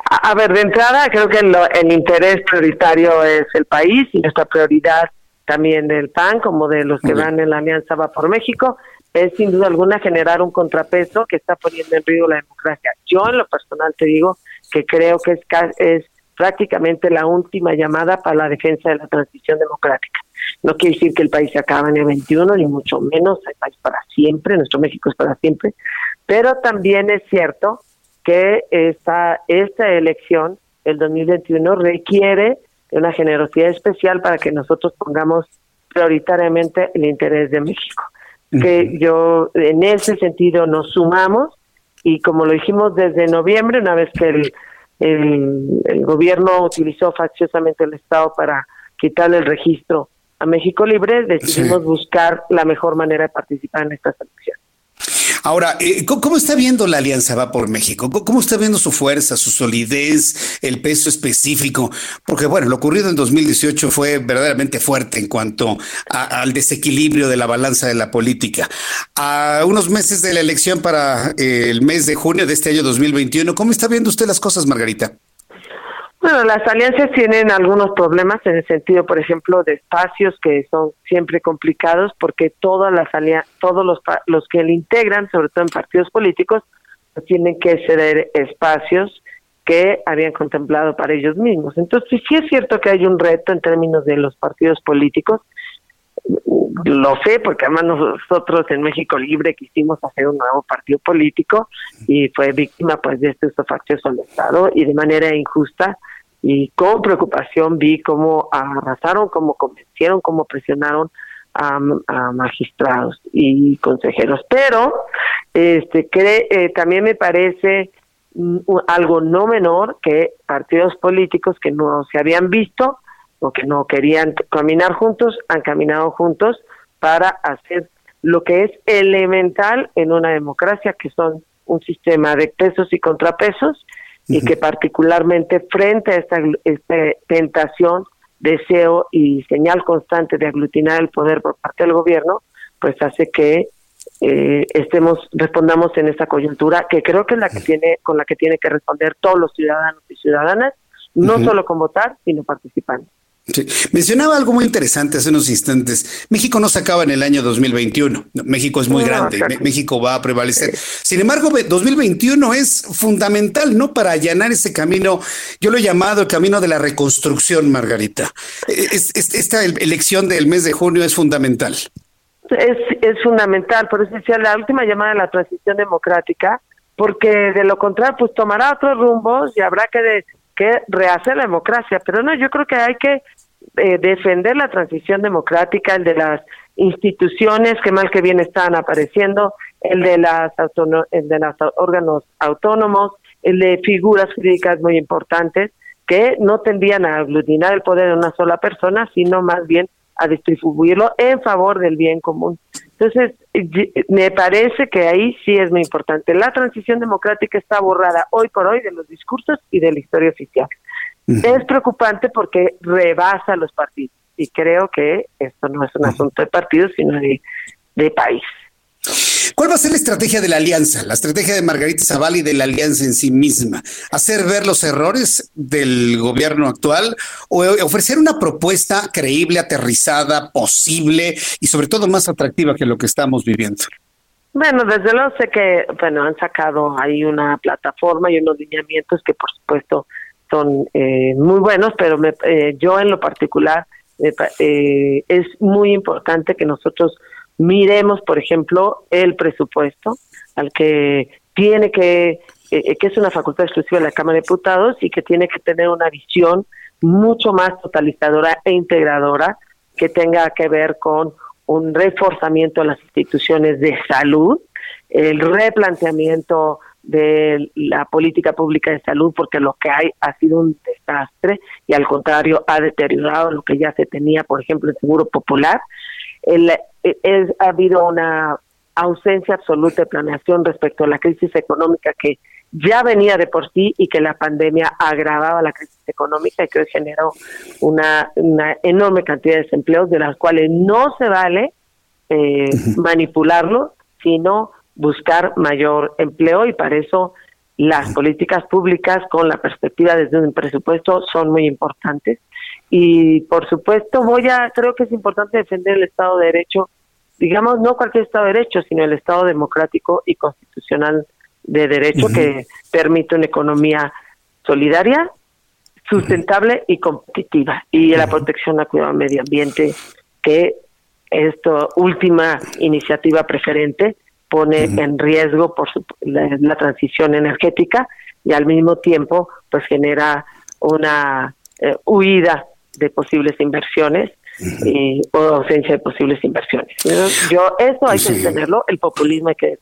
[SPEAKER 13] A, ver, de entrada creo que el interés prioritario es el país y nuestra prioridad también del PAN como de los que van en la Alianza Va por México es sin duda alguna generar un contrapeso que está poniendo en riesgo la democracia. Yo en lo personal te digo que creo que es, es prácticamente la última llamada para la defensa de la transición democrática. No quiere decir que el país se acabe en el 21, ni mucho menos, el país para siempre, nuestro México es para siempre, pero también es cierto que esta, esta elección, el 2021, requiere de una generosidad especial para que nosotros pongamos prioritariamente el interés de México. Que yo, en ese sentido, nos sumamos y como lo dijimos desde noviembre, una vez que el, el, el gobierno utilizó facciosamente el Estado para quitarle el registro a México Libre, decidimos buscar la mejor manera de participar en esta elecciones.
[SPEAKER 1] Ahora, eh, ¿cómo está viendo la Alianza Va por México? ¿Cómo está viendo su fuerza, su solidez, el peso específico? Porque, bueno, lo ocurrido en 2018 fue verdaderamente fuerte en cuanto al desequilibrio de la balanza de la política. A unos meses de la elección para eh, el mes de junio de este año 2021, ¿cómo está viendo usted las cosas, Margarita?
[SPEAKER 13] Bueno, las alianzas tienen algunos problemas en el sentido, por ejemplo, de espacios que son siempre complicados porque todas las todos los, los que le integran, sobre todo en partidos políticos, pues tienen que ceder espacios que habían contemplado para ellos mismos. Entonces, sí es cierto que hay un reto en términos de los partidos políticos. Lo sé porque además nosotros en México Libre quisimos hacer un nuevo partido político y fue víctima pues de este uso al Estado y de manera injusta y con preocupación vi cómo arrasaron, cómo convencieron, cómo presionaron a, magistrados y consejeros. Pero este cree, eh, también me parece mm, algo no menor que partidos políticos que no se habían visto o que no querían caminar juntos, han caminado juntos para hacer lo que es elemental en una democracia, que son un sistema de pesos y contrapesos, y que particularmente frente a esta, tentación, deseo y señal constante de aglutinar el poder por parte del gobierno, pues hace que eh, estemos respondamos en esta coyuntura que creo que es la que tiene con la que tiene que responder todos los ciudadanos y ciudadanas, no solo con votar, sino participando.
[SPEAKER 1] Mencionaba algo muy interesante hace unos instantes. México no se acaba en el año 2021. México es muy grande. México va a prevalecer. Sin embargo, 2021 es fundamental, ¿no? Para allanar ese camino. Yo lo he llamado el camino de la reconstrucción, Margarita. esta elección del mes de junio es fundamental.
[SPEAKER 13] Es, es fundamental. Por eso decía la última llamada de la transición democrática, porque de lo contrario, pues tomará otros rumbos y habrá que que rehacer la democracia, pero no, yo creo que hay que eh, defender la transición democrática, el de las instituciones que mal que bien están apareciendo, el de las el de los órganos autónomos, el de figuras jurídicas muy importantes que no tendrían a aglutinar el poder de una sola persona, sino más bien a distribuirlo en favor del bien común. Entonces, me parece que ahí sí es muy importante. La transición democrática está borrada hoy por hoy de los discursos y de la historia oficial. Es preocupante porque rebasa los partidos y creo que esto no es un asunto de partidos, sino de, país.
[SPEAKER 1] ¿Cuál va a ser la estrategia de la alianza, la estrategia de Margarita Zavala y de la alianza en sí misma? ¿Hacer ver los errores del gobierno actual o ofrecer una propuesta creíble, aterrizada, posible y sobre todo más atractiva que lo que estamos viviendo?
[SPEAKER 13] Bueno, desde luego sé que bueno han sacado ahí una plataforma y unos lineamientos que por supuesto son eh, muy buenos, pero me, eh, yo en lo particular eh, es muy importante que nosotros miremos, por ejemplo, el presupuesto al que tiene que, que es una facultad exclusiva de la Cámara de Diputados y que tiene que tener una visión mucho más totalizadora e integradora que tenga que ver con un reforzamiento de las instituciones de salud, el replanteamiento de la política pública de salud porque lo que hay ha sido un desastre y al contrario ha deteriorado lo que ya se tenía, por ejemplo, el Seguro Popular. El, ha habido una ausencia absoluta de planeación respecto a la crisis económica que ya venía de por sí y que la pandemia agravaba la crisis económica y que hoy generó una, una enorme cantidad de desempleos de las cuales no se vale eh, manipularlo, sino buscar mayor empleo y para eso las políticas públicas con la perspectiva desde un presupuesto son muy importantes. Y por supuesto voy a creo que es importante defender el Estado de Derecho digamos no cualquier Estado de Derecho sino el Estado democrático y constitucional de derecho que permite una economía solidaria sustentable y competitiva y la protección al cuidado del medio ambiente que esta última iniciativa preferente pone en riesgo por la, transición energética y al mismo tiempo pues genera una eh, huida de posibles inversiones y, o ausencia de posibles inversiones. Yo, eso hay que entenderlo, el populismo hay que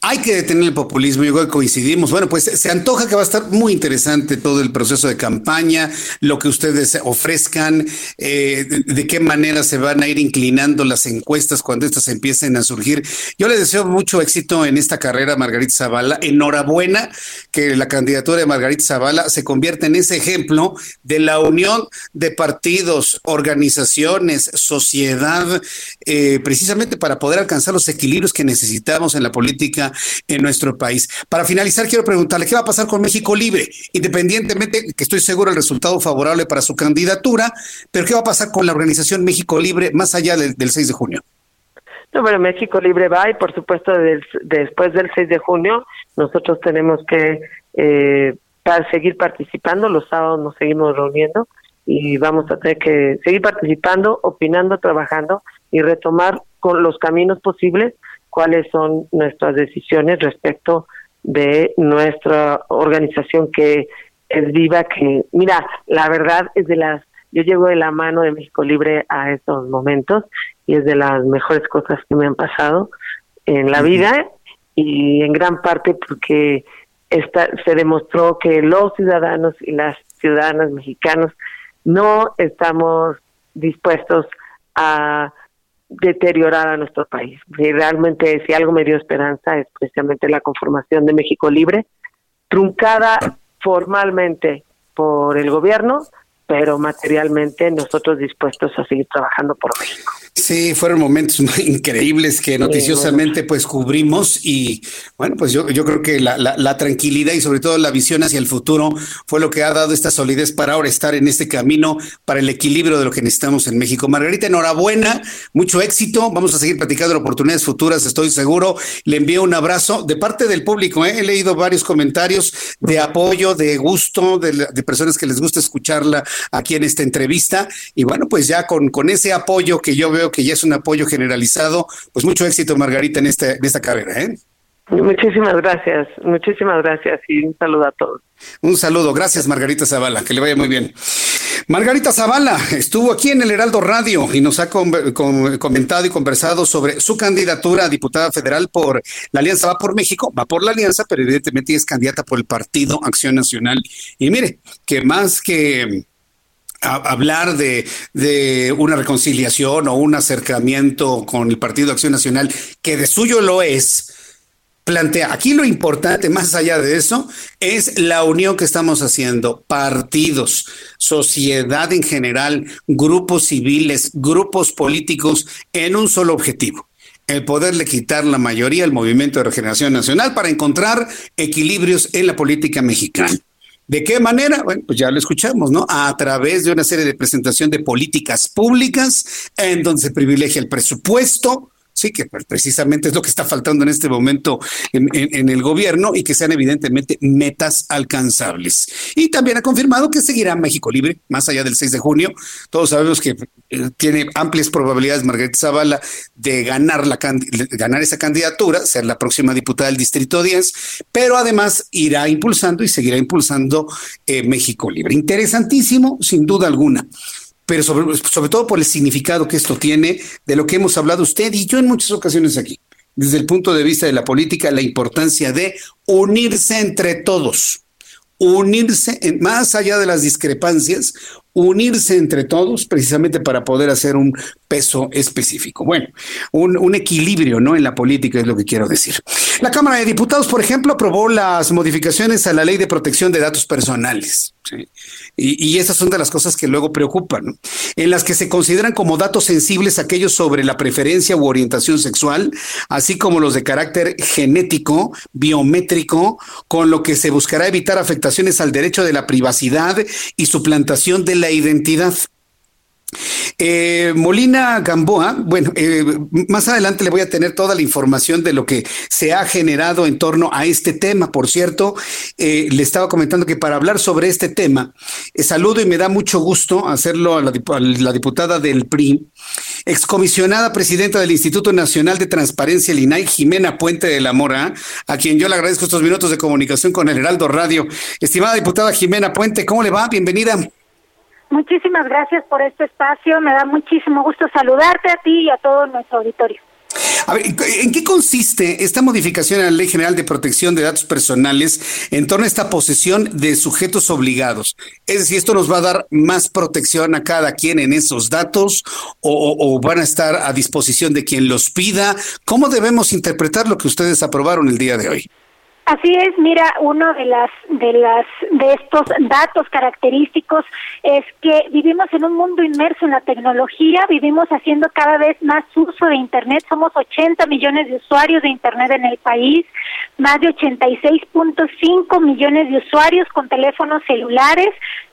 [SPEAKER 1] hay que detener el populismo, yo creo que coincidimos. Bueno, pues se antoja que va a estar muy interesante todo el proceso de campaña, lo que ustedes ofrezcan, eh, de, qué manera se van a ir inclinando las encuestas cuando estas empiecen a surgir. Yo le deseo mucho éxito en esta carrera, Margarita Zavala. Enhorabuena que la candidatura de Margarita Zavala se convierta en ese ejemplo de la unión de partidos, organizaciones, sociedad, eh, precisamente para poder alcanzar los equilibrios que necesitamos en la política en nuestro país. Para finalizar, quiero preguntarle, ¿qué va a pasar con México Libre? Independientemente que estoy seguro el resultado favorable para su candidatura, pero ¿qué va a pasar con la organización México Libre más allá del, 6 de junio?
[SPEAKER 13] No, bueno, México Libre va y por supuesto después del 6 de junio nosotros tenemos que eh, seguir participando, los sábados nos seguimos reuniendo y vamos a tener que seguir participando, opinando, trabajando y retomar con los caminos posibles cuáles son nuestras decisiones respecto de nuestra organización que es viva, que mira, la verdad es de las, yo llego de la mano de México Libre a estos momentos y es de las mejores cosas que me han pasado en la vida y en gran parte porque esta, se demostró que los ciudadanos y las ciudadanas mexicanos no estamos dispuestos a deteriorar a nuestro país. Y realmente, si algo me dio esperanza, es precisamente la conformación de México Libre, truncada formalmente por el gobierno, pero materialmente nosotros dispuestos a seguir trabajando por México.
[SPEAKER 1] Sí, fueron momentos increíbles que noticiosamente pues cubrimos y bueno, pues yo, yo creo que la, la, tranquilidad y sobre todo la visión hacia el futuro fue lo que ha dado esta solidez para ahora estar en este camino para el equilibrio de lo que necesitamos en México. Margarita, enhorabuena, mucho éxito, vamos a seguir platicando de oportunidades futuras, estoy seguro. Le envío un abrazo de parte del público, ¿eh? he leído varios comentarios de apoyo, de gusto, de, de, personas que les gusta escucharla aquí en esta entrevista y bueno, pues ya con, con ese apoyo que yo veo que ya es un apoyo generalizado. Pues mucho éxito, Margarita, en, este, en esta carrera. ¿eh?
[SPEAKER 13] Muchísimas gracias, muchísimas gracias y un saludo a todos.
[SPEAKER 1] Un saludo, gracias Margarita Zavala, que le vaya muy bien. Margarita Zavala estuvo aquí en el Heraldo Radio y nos ha comentado y conversado sobre su candidatura a diputada federal por la Alianza Va por México, va por la Alianza, pero evidentemente es candidata por el Partido Acción Nacional. Y mire, que más que hablar de, de, una reconciliación o un acercamiento con el Partido Acción Nacional, que de suyo lo es, plantea, aquí lo importante, más allá de eso, es la unión que estamos haciendo, partidos, sociedad en general, grupos civiles, grupos políticos, en un solo objetivo, el poderle quitar la mayoría al Movimiento de Regeneración Nacional para encontrar equilibrios en la política mexicana. ¿De qué manera? Bueno, pues ya lo escuchamos, ¿no? A través de una serie de presentación de políticas públicas en donde se privilegia el presupuesto, Sí, que precisamente es lo que está faltando en este momento en, el gobierno y que sean evidentemente metas alcanzables. Y también ha confirmado que seguirá México Libre más allá del 6 de junio. Todos sabemos que eh, tiene amplias probabilidades Margarita Zavala de ganar, la, ganar esa candidatura, ser la próxima diputada del Distrito 10, pero además irá impulsando y seguirá impulsando eh, México Libre. Interesantísimo, sin duda alguna pero sobre, todo por el significado que esto tiene de lo que hemos hablado usted y yo en muchas ocasiones aquí, desde el punto de vista de la política, la importancia de unirse entre todos, unirse en, más allá de las discrepancias, unirse entre todos precisamente para poder hacer un peso específico. Bueno, un, equilibrio ¿no? en la política es lo que quiero decir. La Cámara de Diputados, por ejemplo, aprobó las modificaciones a la ley de protección de datos personales. Y, esas son de las cosas que luego preocupan, en las que se consideran como datos sensibles aquellos sobre la preferencia u orientación sexual, así como los de carácter genético, biométrico, con lo que se buscará evitar afectaciones al derecho de la privacidad y suplantación de la identidad. Eh, Molina Gamboa, bueno, eh, más adelante le voy a tener toda la información de lo que se ha generado en torno a este tema. Por cierto, eh, le estaba comentando que para hablar sobre este tema, saludo y me da mucho gusto hacerlo a la, la, diputada del PRI, excomisionada presidenta del Instituto Nacional de Transparencia, el INAI, Jimena Puente de la Mora, a quien yo le agradezco estos minutos de comunicación con el Heraldo Radio. Estimada diputada Jimena Puente, ¿cómo le va? Bienvenida.
[SPEAKER 15] Muchísimas gracias por este espacio. Me da muchísimo gusto saludarte a ti y a todo nuestro auditorio.
[SPEAKER 1] A ver, ¿en qué consiste esta modificación a la Ley General de Protección de Datos Personales en torno a esta posesión de sujetos obligados? Es decir, ¿esto nos va a dar más protección a cada quien en esos datos o, o van a estar a disposición de quien los pida? ¿Cómo debemos interpretar lo que ustedes aprobaron el día de hoy?
[SPEAKER 15] Así es, mira, uno de las de las de estos datos característicos es que vivimos en un mundo inmerso en la tecnología, vivimos haciendo cada vez más uso de internet, somos 80 millones de usuarios de internet en el país, más de 86.5 millones de usuarios con teléfonos celulares,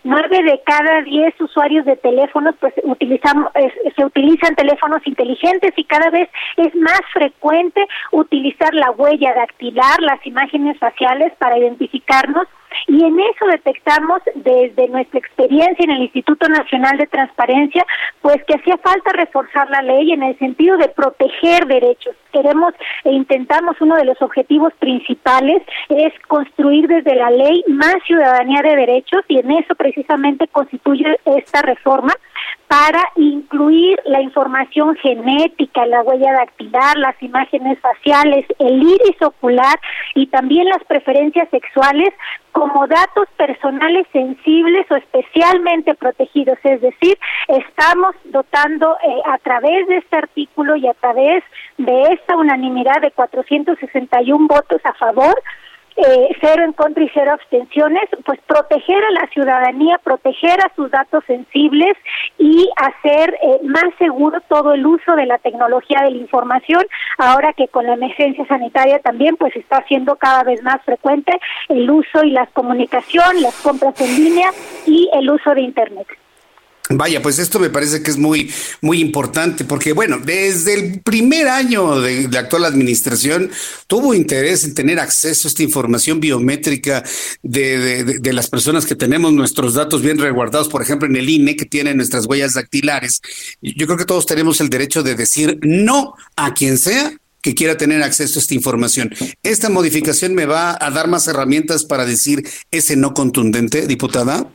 [SPEAKER 15] nueve de cada diez usuarios de teléfonos pues utilizamos se utilizan teléfonos inteligentes y cada vez es más frecuente utilizar la huella dactilar, las imágenes faciales para identificarnos y en eso detectamos desde nuestra experiencia en el Instituto Nacional de Transparencia, pues que hacía falta reforzar la ley en el sentido de proteger derechos. Queremos e intentamos uno de los objetivos principales es construir desde la ley más ciudadanía de derechos y en eso precisamente constituye esta reforma para incluir la información genética, la huella dactilar, las imágenes faciales, el iris ocular y también las preferencias sexuales como datos personales sensibles o especialmente protegidos. Es decir, estamos dotando eh, a través de este artículo y a través de esta unanimidad de 461 votos a favor, eh, cero en contra y cero abstenciones, pues proteger a la ciudadanía, proteger a sus datos sensibles y hacer eh, más seguro todo el uso de la tecnología de la información, ahora que con la emergencia sanitaria también pues está siendo cada vez más frecuente el uso y la comunicación, las compras en línea y el uso de Internet.
[SPEAKER 1] Vaya, pues esto me parece que es muy, muy importante, porque bueno, desde el primer año de la actual administración tuvo interés en tener acceso a esta información biométrica de, de, las personas que tenemos nuestros datos bien resguardados, por ejemplo, en el INE, que tiene nuestras huellas dactilares. Yo creo que todos tenemos el derecho de decir no a quien sea que quiera tener acceso a esta información. ¿Esta modificación me va a dar más herramientas para decir ese no contundente, diputada?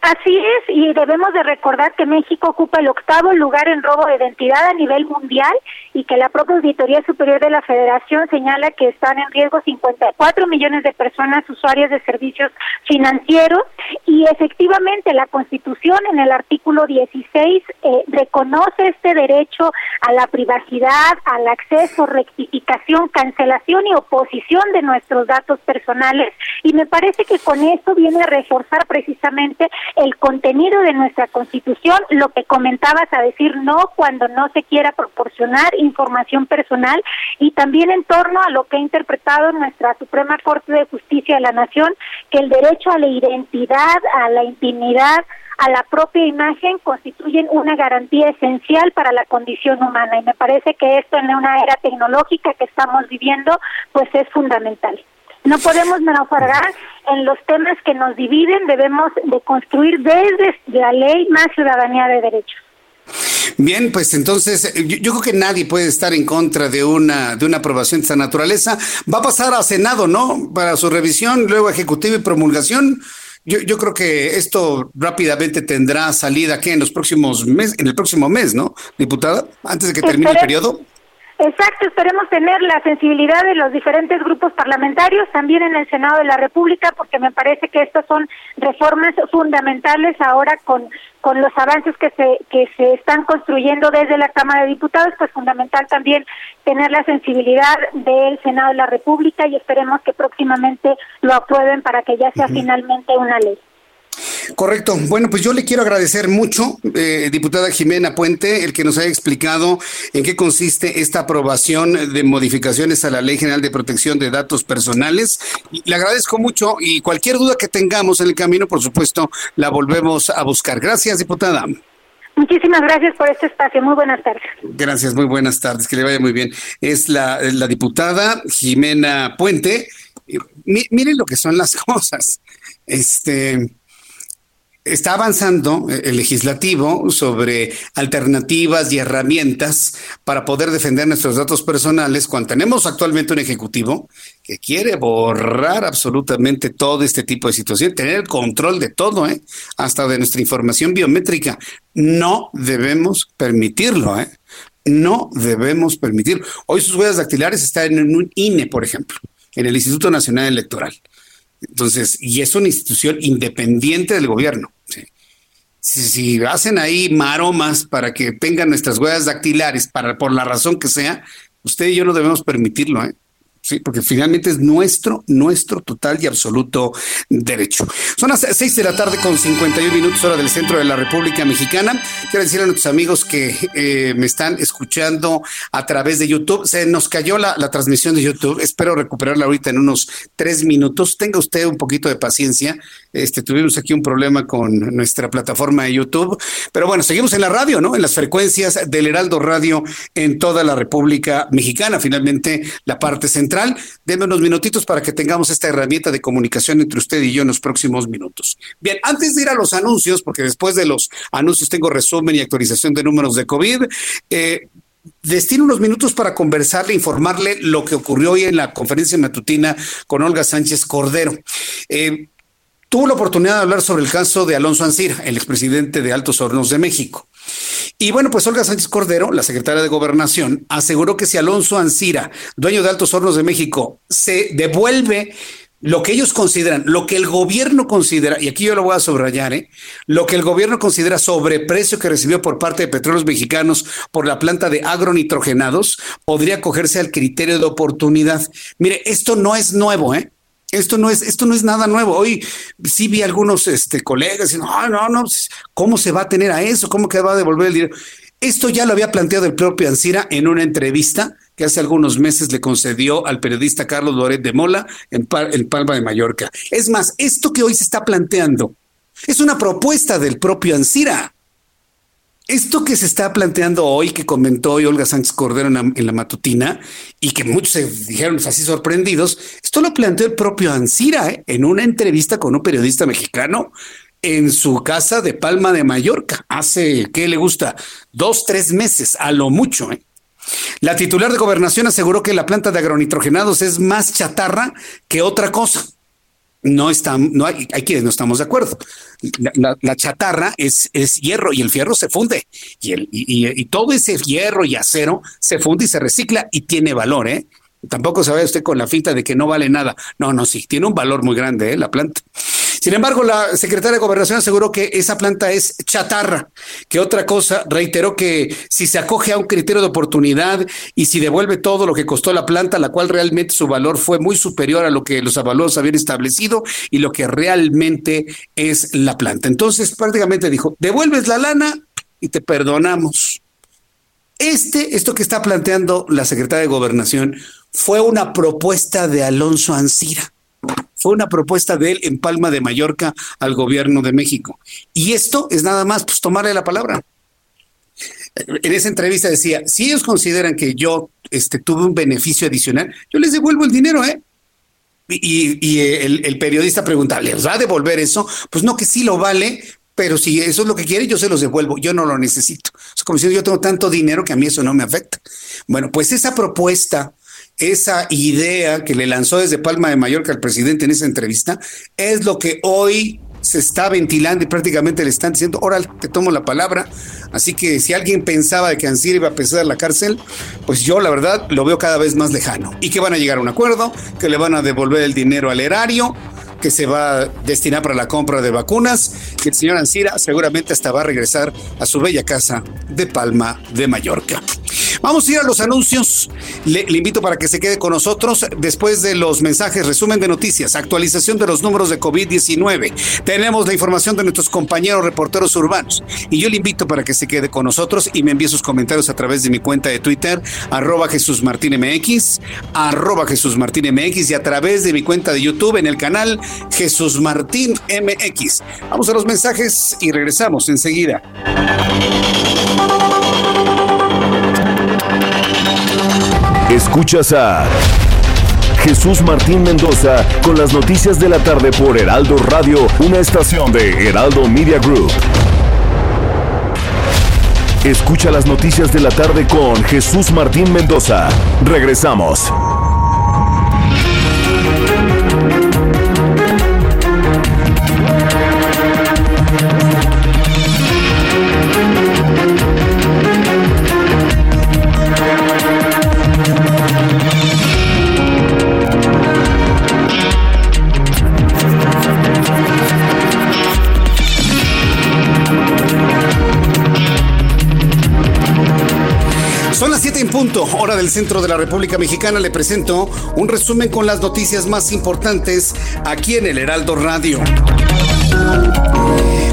[SPEAKER 15] Así es, y debemos de recordar que México ocupa el octavo lugar en robo de identidad a nivel mundial y que la propia Auditoría Superior de la Federación señala que están en riesgo 54 millones de personas usuarias de servicios financieros y efectivamente la Constitución en el artículo 16 eh, reconoce este derecho a la privacidad, al acceso, rectificación, cancelación y oposición de nuestros datos personales. Y me parece que con esto viene a reforzar precisamente el contenido de nuestra Constitución, lo que comentabas a decir no cuando no se quiera proporcionar información personal y también en torno a lo que ha interpretado nuestra Suprema Corte de Justicia de la Nación, que el derecho a la identidad, a la intimidad, a la propia imagen constituyen una garantía esencial para la condición humana y me parece que esto en una era tecnológica que estamos viviendo pues es fundamental. No podemos naufragar en los temas que nos dividen, debemos de construir desde la ley más ciudadanía de derechos.
[SPEAKER 1] Bien, pues entonces yo, creo que nadie puede estar en contra de una de una aprobación de esta naturaleza. Va a pasar a Senado, ¿no? Para su revisión, luego ejecutivo y promulgación. Yo, yo creo que esto rápidamente tendrá salida aquí en los próximos meses, en el próximo mes, ¿no, diputada? Antes de que termine el periodo.
[SPEAKER 15] Exacto, esperemos tener la sensibilidad de los diferentes grupos parlamentarios, también en el Senado de la República, porque me parece que estas son reformas fundamentales ahora con, con los avances que se, que se están construyendo desde la Cámara de Diputados, pues fundamental también tener la sensibilidad del Senado de la República y esperemos que próximamente lo aprueben para que ya sea finalmente una ley.
[SPEAKER 1] Correcto. Bueno, pues yo le quiero agradecer mucho, eh, diputada Jimena Puente, el que nos haya explicado en qué consiste esta aprobación de modificaciones a la Ley General de Protección de Datos Personales. Le agradezco mucho y cualquier duda que tengamos en el camino, por supuesto, la volvemos a buscar. Gracias, diputada.
[SPEAKER 15] Muchísimas gracias por este espacio. Muy buenas tardes.
[SPEAKER 1] Gracias, muy buenas tardes. Que le vaya muy bien. Es la, la diputada Jimena Puente. miren lo que son las cosas. Este está avanzando el legislativo sobre alternativas y herramientas para poder defender nuestros datos personales cuando tenemos actualmente un ejecutivo que quiere borrar absolutamente todo este tipo de situación, tener el control de todo, ¿eh? hasta de nuestra información biométrica. No debemos permitirlo, ¿eh? No debemos permitirlo. Hoy sus huellas dactilares están en un INE, por ejemplo, en el Instituto Nacional Electoral. Entonces, y es una institución independiente del gobierno. Si, hacen ahí maromas para que tengan nuestras huellas dactilares, para, por la razón que sea, usted y yo no debemos permitirlo. ¿eh? Sí, porque finalmente es nuestro, nuestro total y absoluto derecho. Son las seis de la tarde con 51 minutos hora del centro de la República Mexicana. Quiero decirle a nuestros amigos que eh, me están escuchando a través de YouTube. Se nos cayó la, la, transmisión de YouTube. Espero recuperarla ahorita en unos tres minutos. Tenga usted un poquito de paciencia. Este, tuvimos aquí un problema con nuestra plataforma de YouTube. Pero bueno, seguimos en la radio, ¿no? En las frecuencias del Heraldo Radio en toda la República Mexicana. Finalmente, la parte central central. Deme unos minutitos para que tengamos esta herramienta de comunicación entre usted y yo en los próximos minutos. Bien, antes de ir a los anuncios, porque después de los anuncios tengo resumen y actualización de números de COVID, eh, destino unos minutos para conversarle, informarle lo que ocurrió hoy en la conferencia matutina con Olga Sánchez Cordero. Eh, tuvo la oportunidad de hablar sobre el caso de Alonso Ancira, el expresidente de Altos Hornos de México. Y bueno, pues Olga Sánchez Cordero, la secretaria de Gobernación, aseguró que si Alonso Ancira, dueño de Altos Hornos de México, se devuelve lo que ellos consideran, lo que el gobierno considera, y aquí yo lo voy a subrayar, ¿eh? lo que el gobierno considera sobreprecio que recibió por parte de petróleos mexicanos por la planta de agronitrogenados, podría acogerse al criterio de oportunidad. Mire, esto no es nuevo, ¿eh? Esto no es, esto no es nada nuevo. Hoy sí vi algunos este, colegas y no, no, no, pues, ¿cómo se va a tener a eso? ¿Cómo que va a devolver el dinero? Esto ya lo había planteado el propio Ancira en una entrevista que hace algunos meses le concedió al periodista Carlos Loret de Mola en, en Palma de Mallorca. Es más, esto que hoy se está planteando es una propuesta del propio Ancira. Esto que se está planteando hoy, que comentó hoy Olga Sánchez Cordero en la, matutina, y que muchos se dijeron así sorprendidos, esto lo planteó el propio Ansira ¿eh? en una entrevista con un periodista mexicano en su casa de Palma de Mallorca, hace, ¿qué le gusta? Dos, tres meses, a lo mucho. ¿eh? La titular de gobernación aseguró que la planta de agronitrogenados es más chatarra que otra cosa no están, no hay, hay quienes no estamos de acuerdo. La, chatarra es, es, hierro y el fierro se funde y, el, y, todo ese hierro y acero se funde y se recicla y tiene valor, ¿eh? Tampoco se vaya usted con la finta de que no vale nada. No, no, sí, tiene un valor muy grande, ¿eh? La planta. Sin embargo, la secretaria de Gobernación aseguró que esa planta es chatarra, que otra cosa, reiteró que si se acoge a un criterio de oportunidad y si devuelve todo lo que costó la planta, la cual realmente su valor fue muy superior a lo que los avalos habían establecido y lo que realmente es la planta. Entonces, prácticamente dijo, devuelves la lana y te perdonamos. Este, esto que está planteando la secretaria de Gobernación fue una propuesta de Alonso Ancira. Fue una propuesta de él en Palma de Mallorca al gobierno de México. Y esto es nada más pues tomarle la palabra. En esa entrevista decía, si ellos consideran que yo este, tuve un beneficio adicional, yo les devuelvo el dinero, ¿eh? Y, el, periodista pregunta, ¿les va a devolver eso? Pues no, que sí lo vale, pero si eso es lo que quiere, yo se los devuelvo, yo no lo necesito. Es como si yo tengo tanto dinero que a mí eso no me afecta. Bueno, pues esa propuesta, esa idea que le lanzó desde Palma de Mallorca al presidente en esa entrevista, es lo que hoy se está ventilando y prácticamente le están diciendo, ahora te tomo la palabra. Así que si alguien pensaba de que Ansir iba a pesar la cárcel, pues yo la verdad lo veo cada vez más lejano. Y que van a llegar a un acuerdo, que le van a devolver el dinero al erario, que se va a destinar para la compra de vacunas, que el señor Ansira seguramente hasta va a regresar a su bella casa de Palma de Mallorca. Vamos a ir a los anuncios. Le, invito para que se quede con nosotros después de los mensajes, resumen de noticias, actualización de los números de COVID-19. Tenemos la información de nuestros compañeros reporteros urbanos. Y yo le invito para que se quede con nosotros y me envíe sus comentarios a través de mi cuenta de Twitter, arroba Jesús Martín MX, arroba Jesús Martín MX y a través de mi cuenta de YouTube en el canal Jesús Martín MX. Vamos a los mensajes y regresamos enseguida.
[SPEAKER 12] Escuchas a Jesús Martín Mendoza con las noticias de la tarde por Heraldo Radio, una estación de Heraldo Media Group. Escucha las noticias de la tarde con Jesús Martín Mendoza. Regresamos.
[SPEAKER 1] Punto, hora del centro de la República Mexicana, le presento un resumen con las noticias más importantes aquí en el Heraldo Radio.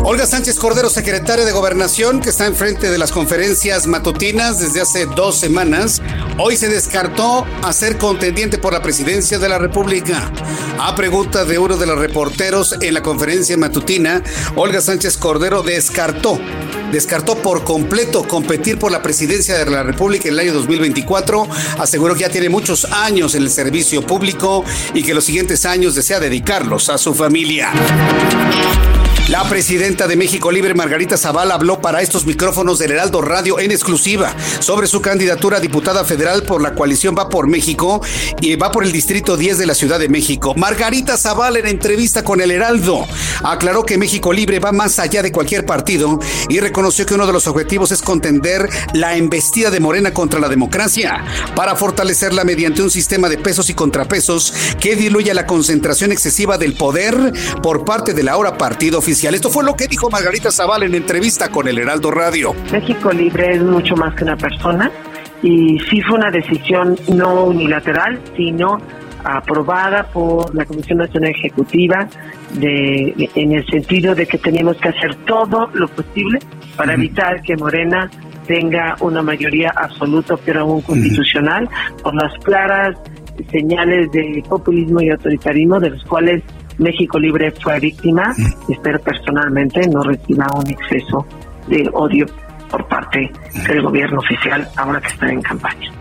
[SPEAKER 1] Olga Sánchez Cordero, secretaria de Gobernación, que está enfrente de las conferencias matutinas desde hace dos semanas, hoy se descartó a ser contendiente por la presidencia de la República. A pregunta de uno de los reporteros en la conferencia matutina, Olga Sánchez Cordero descartó descartó por completo competir por la presidencia de la República en el año 2024. Aseguró que ya tiene muchos años en el servicio público y que los siguientes años desea dedicarlos a su familia. La presidenta de México Libre, Margarita Zavala, habló para estos micrófonos del Heraldo Radio en exclusiva sobre su candidatura a diputada federal por la coalición Va por México y va por el Distrito 10 de la Ciudad de México. Margarita Zavala en entrevista con el Heraldo aclaró que México Libre va más allá de cualquier partido y reconoció que uno de los objetivos es contender la embestida de Morena contra la democracia para fortalecerla mediante un sistema de pesos y contrapesos que diluya la concentración excesiva del poder por parte del ahora partido oficial esto fue lo que dijo Margarita Zaval en entrevista con el Heraldo Radio.
[SPEAKER 13] México Libre es mucho más que una persona y sí fue una decisión no unilateral, sino aprobada por la Comisión Nacional Ejecutiva de, en el sentido de que teníamos que hacer todo lo posible para evitar que Morena tenga una mayoría absoluta, pero aún constitucional, por las claras señales de populismo y autoritarismo de los cuales México Libre fue víctima espero personalmente no reciba un exceso de odio por parte del gobierno oficial ahora que está en campaña.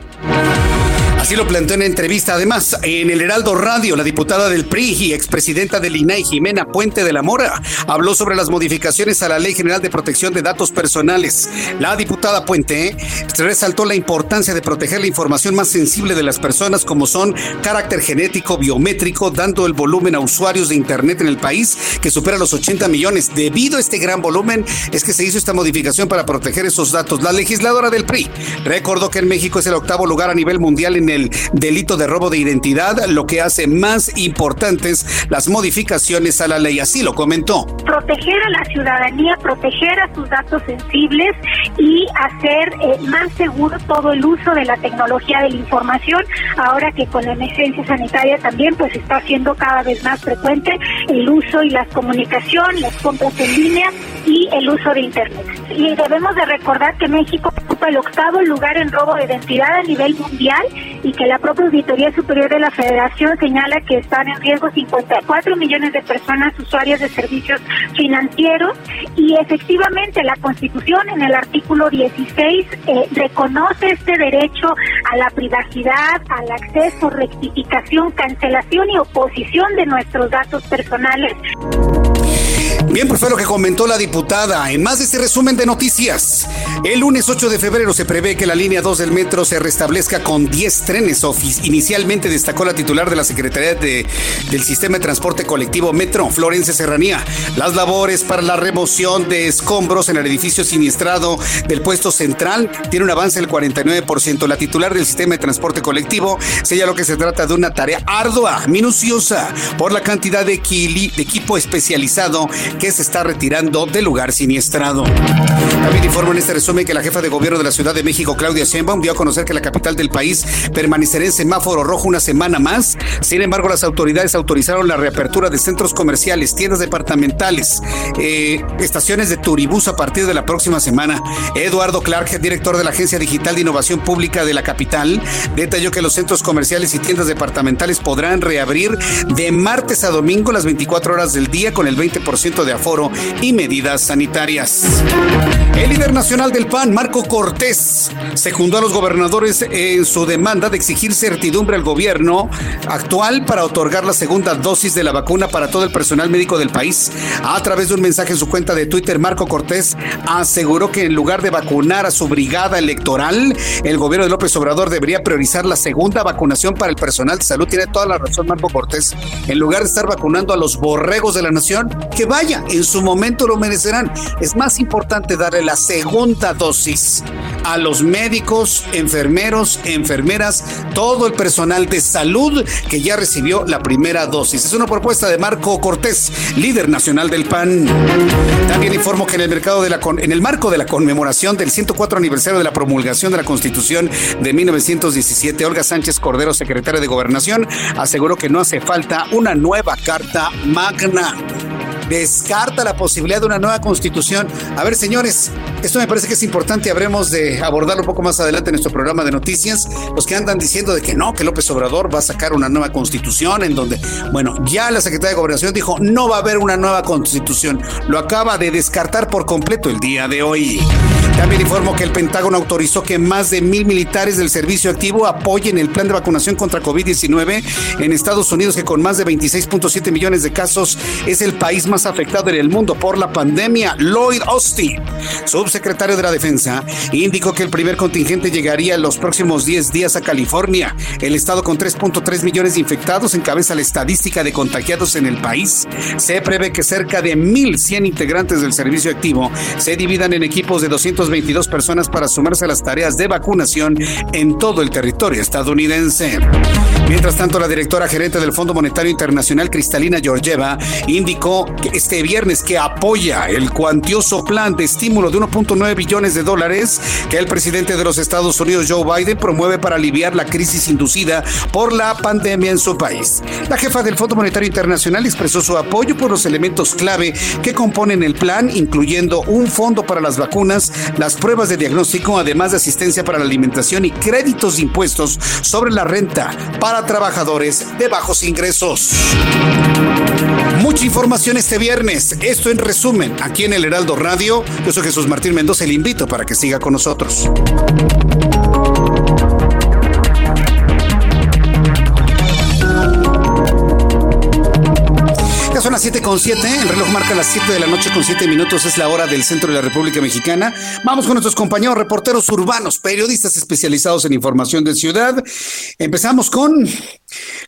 [SPEAKER 1] Así lo planteó en entrevista. Además, en el Heraldo Radio, la diputada del PRI y expresidenta del INAI, Jimena Puente de la Mora, habló sobre las modificaciones a la Ley General de Protección de Datos Personales. La diputada Puente resaltó la importancia de proteger la información más sensible de las personas, como son carácter genético, biométrico, dando el volumen a usuarios de Internet en el país que supera los 80 millones. Debido a este gran volumen, es que se hizo esta modificación para proteger esos datos. La legisladora del PRI recordó que en México es el octavo lugar a nivel mundial en el delito de robo de identidad, lo que hace más importantes las modificaciones a la ley. Así lo comentó.
[SPEAKER 16] Proteger a la ciudadanía, proteger a sus datos sensibles y hacer eh, más seguro todo el uso de la tecnología de la información, ahora que con la emergencia sanitaria también pues está siendo cada vez más frecuente el uso y la comunicación, las compras en línea y el uso de Internet. Y debemos de recordar que México ocupa el octavo lugar en robo de identidad a nivel mundial y que la propia Auditoría Superior de la Federación señala que están en riesgo 54 millones de personas usuarias de servicios financieros y efectivamente la Constitución en el artículo 16 eh, reconoce este derecho a la privacidad, al acceso, rectificación, cancelación y oposición de nuestros datos personales.
[SPEAKER 1] Bien, pues fue lo que comentó la diputada. En más de este resumen de noticias, el lunes 8 de febrero se prevé que la línea 2 del metro se restablezca con 10 trenes. Inicialmente destacó la titular de la Secretaría de, del Sistema de Transporte Colectivo Metro, Florencia Serranía. Las labores para la remoción de escombros en el edificio siniestrado del puesto central tiene un avance del 49%. La titular del Sistema de Transporte Colectivo señaló que se trata de una tarea ardua, minuciosa, por la cantidad de equipo especializado que se está retirando del lugar siniestrado. También informo en este resumen que la jefa de gobierno de la Ciudad de México, Claudia Sheinbaum, dio a conocer que la capital del país permanecerá en semáforo rojo una semana más. Sin embargo, las autoridades autorizaron la reapertura de centros comerciales, tiendas departamentales, eh, estaciones de turibús a partir de la próxima semana. Eduardo Clark, director de la Agencia Digital de Innovación Pública de la capital, detalló que los centros comerciales y tiendas departamentales podrán reabrir de martes a domingo las 24 horas del día con el 20% de aforo y medidas sanitarias. El líder nacional del PAN, Marco Cortés, se juntó a los gobernadores en su demanda de exigir certidumbre al gobierno actual para otorgar la segunda dosis de la vacuna para todo el personal médico del país. A través de un mensaje en su cuenta de Twitter, Marco Cortés aseguró que en lugar de vacunar a su brigada electoral, el gobierno de López Obrador debería priorizar la segunda vacunación para el personal de salud. Tiene toda la razón Marco Cortés. En lugar de estar vacunando a los borregos de la nación, que en su momento lo merecerán. Es más importante darle la segunda dosis a los médicos, enfermeros, enfermeras, todo el personal de salud que ya recibió la primera dosis. Es una propuesta de Marco Cortés, líder nacional del PAN. También informo que en el mercado de la en el marco de la conmemoración del 104 aniversario de la promulgación de la Constitución de 1917, Olga Sánchez Cordero, secretaria de Gobernación, aseguró que no hace falta una nueva carta magna descarta la posibilidad de una nueva constitución. A ver, señores, esto me parece que es importante habremos de abordarlo un poco más adelante en nuestro programa de noticias. Los que andan diciendo de que no, que López Obrador va a sacar una nueva constitución en donde, bueno, ya la Secretaría de Gobernación dijo no va a haber una nueva constitución. Lo acaba de descartar por completo el día de hoy. También informo que el Pentágono autorizó que más de mil militares del servicio activo apoyen el plan de vacunación contra COVID-19 en Estados Unidos, que con más de 26.7 millones de casos es el país más afectado en el mundo por la pandemia. Lloyd Austin, subsecretario de la Defensa, indicó que el primer contingente llegaría en los próximos 10 días a California. El estado con 3.3 millones de infectados encabeza la estadística de contagiados en el país. Se prevé que cerca de 1.100 integrantes del servicio activo se dividan en equipos de 200 22 personas para sumarse a las tareas de vacunación en todo el territorio estadounidense. Mientras tanto, la directora gerente del Fondo Monetario Internacional, Cristalina Georgieva, indicó que este viernes que apoya el cuantioso plan de estímulo de 1.9 billones de dólares que el presidente de los Estados Unidos, Joe Biden, promueve para aliviar la crisis inducida por la pandemia en su país. La jefa del Fondo Monetario Internacional expresó su apoyo por los elementos clave que componen el plan, incluyendo un fondo para las vacunas, las pruebas de diagnóstico, además de asistencia para la alimentación y créditos de impuestos sobre la renta trabajadores de bajos ingresos. Mucha información este viernes. Esto en resumen, aquí en el Heraldo Radio. Yo soy Jesús Martín Mendoza y le invito para que siga con nosotros. 7 con 7, el reloj marca las 7 de la noche con 7 minutos, es la hora del centro de la República Mexicana. Vamos con nuestros compañeros reporteros urbanos, periodistas especializados en información de ciudad. Empezamos con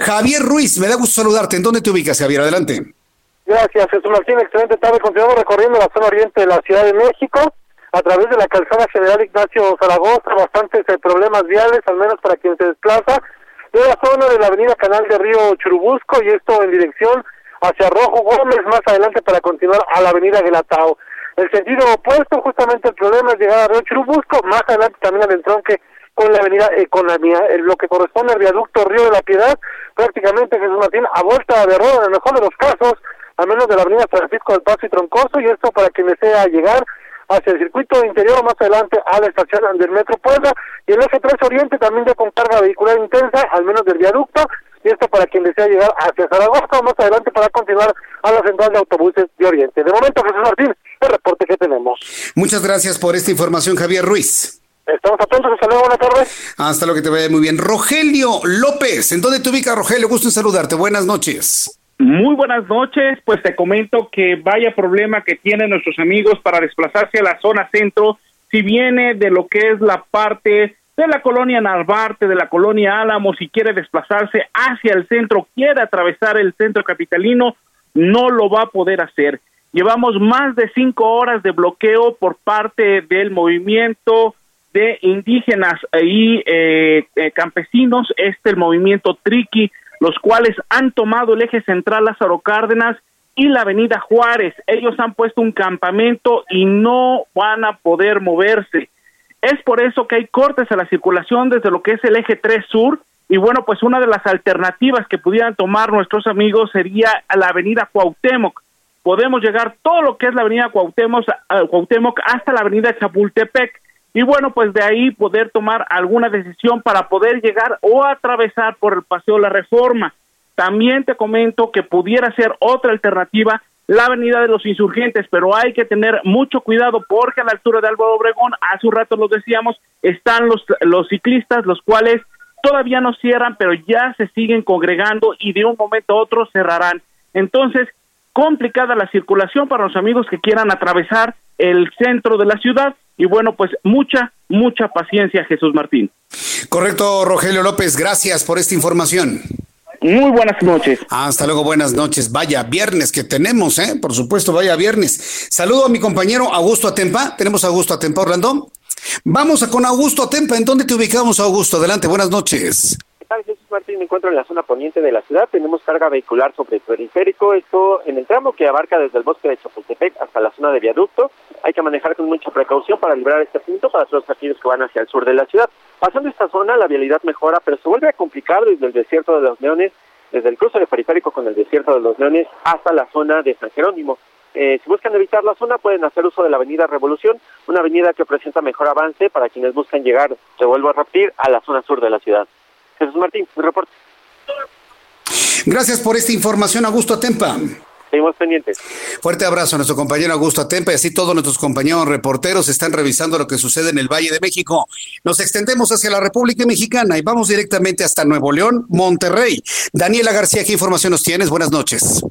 [SPEAKER 1] Javier Ruiz, me da gusto saludarte. ¿En dónde te ubicas, Javier? Adelante.
[SPEAKER 8] Gracias, Jesús Martín, excelente tarde. Continuamos recorriendo la zona oriente de la Ciudad de México a través de la calzada General Ignacio Zaragoza, bastantes eh, problemas viales, al menos para quien se desplaza, de la zona de la avenida Canal de Río Churubusco y esto en dirección hacia Rojo Gómez más adelante para continuar a la avenida Gelatao. El sentido opuesto, justamente el problema es llegar a Río Churubusco, más adelante también al entronque con la avenida, eh, con la, lo que corresponde al viaducto Río de la Piedad, prácticamente Jesús Martín a vuelta de rueda, en el mejor de los casos, a menos de la avenida Francisco del Paso y Troncoso, y esto para quien desea llegar hacia el circuito interior, más adelante a la estación del Metro Puebla, y el eje 3 Oriente también ya con carga vehicular intensa, al menos del viaducto, y esto para quien desea llegar hacia Zaragoza, más adelante para continuar a la central de autobuses de Oriente. De momento, Jesús Martín, el reporte que tenemos.
[SPEAKER 1] Muchas gracias por esta información, Javier Ruiz.
[SPEAKER 8] Estamos atentos, hasta luego, buenas tardes.
[SPEAKER 1] Hasta lo que te vaya muy bien. Rogelio López, ¿en dónde te ubica, Rogelio? Gusto en saludarte, buenas noches.
[SPEAKER 9] Muy buenas noches, pues te comento que vaya problema que tienen nuestros amigos para desplazarse a la zona centro, si viene de lo que es la parte de la colonia Narvarte, de la colonia Álamo, si quiere desplazarse hacia el centro, quiere atravesar el centro capitalino, no lo va a poder hacer. Llevamos más de cinco horas de bloqueo por parte del movimiento de indígenas y eh, eh, campesinos, este el movimiento Triqui, los cuales han tomado el eje central Lázaro Cárdenas y la avenida Juárez. Ellos han puesto un campamento y no van a poder moverse. Es por eso que hay cortes a la circulación desde lo que es el eje 3 sur y bueno, pues una de las alternativas que pudieran tomar nuestros amigos sería la avenida Cuauhtémoc. Podemos llegar todo lo que es la avenida Cuauhtémoc, Cuauhtémoc hasta la avenida Chapultepec y bueno, pues de ahí poder tomar alguna decisión para poder llegar o atravesar por el Paseo La Reforma. También te comento que pudiera ser otra alternativa la Avenida de los Insurgentes, pero hay que tener mucho cuidado porque a la altura de Álvaro Obregón, hace un rato lo decíamos, están los, los ciclistas, los cuales todavía no cierran, pero ya se siguen congregando y de un momento a otro cerrarán. Entonces, complicada la circulación para los amigos que quieran atravesar el centro de la ciudad y bueno, pues mucha, mucha paciencia, Jesús Martín.
[SPEAKER 1] Correcto, Rogelio López, gracias por esta información.
[SPEAKER 9] Muy buenas noches.
[SPEAKER 1] Hasta luego, buenas noches. Vaya viernes que tenemos, ¿eh? Por supuesto, vaya viernes. Saludo a mi compañero Augusto Atempa. Tenemos a Augusto Atempa, Orlando. Vamos a con Augusto Atempa. ¿En dónde te ubicamos, Augusto? Adelante, buenas noches.
[SPEAKER 7] Jesús Martín? Me encuentro en la zona poniente de la ciudad. Tenemos carga vehicular sobre el periférico. Esto en el tramo que abarca desde el bosque de Chapultepec hasta la zona de viaducto. Hay que manejar con mucha precaución para librar este punto para todos aquellos que van hacia el sur de la ciudad. Pasando esta zona, la vialidad mejora, pero se vuelve a complicar desde el desierto de los Leones, desde el cruce de periférico con el desierto de los Leones hasta la zona de San Jerónimo. Eh, si buscan evitar la zona, pueden hacer uso de la avenida Revolución, una avenida que presenta mejor avance para quienes buscan llegar, se vuelvo a repetir, a la zona sur de la ciudad. Jesús Martín, reporte.
[SPEAKER 1] Gracias por esta información, Augusto Atempa.
[SPEAKER 7] Seguimos pendientes.
[SPEAKER 1] Fuerte abrazo a nuestro compañero Augusto Atempa y así todos nuestros compañeros reporteros están revisando lo que sucede en el Valle de México. Nos extendemos hacia la República Mexicana y vamos directamente hasta Nuevo León, Monterrey. Daniela García, ¿qué información nos tienes? Buenas noches.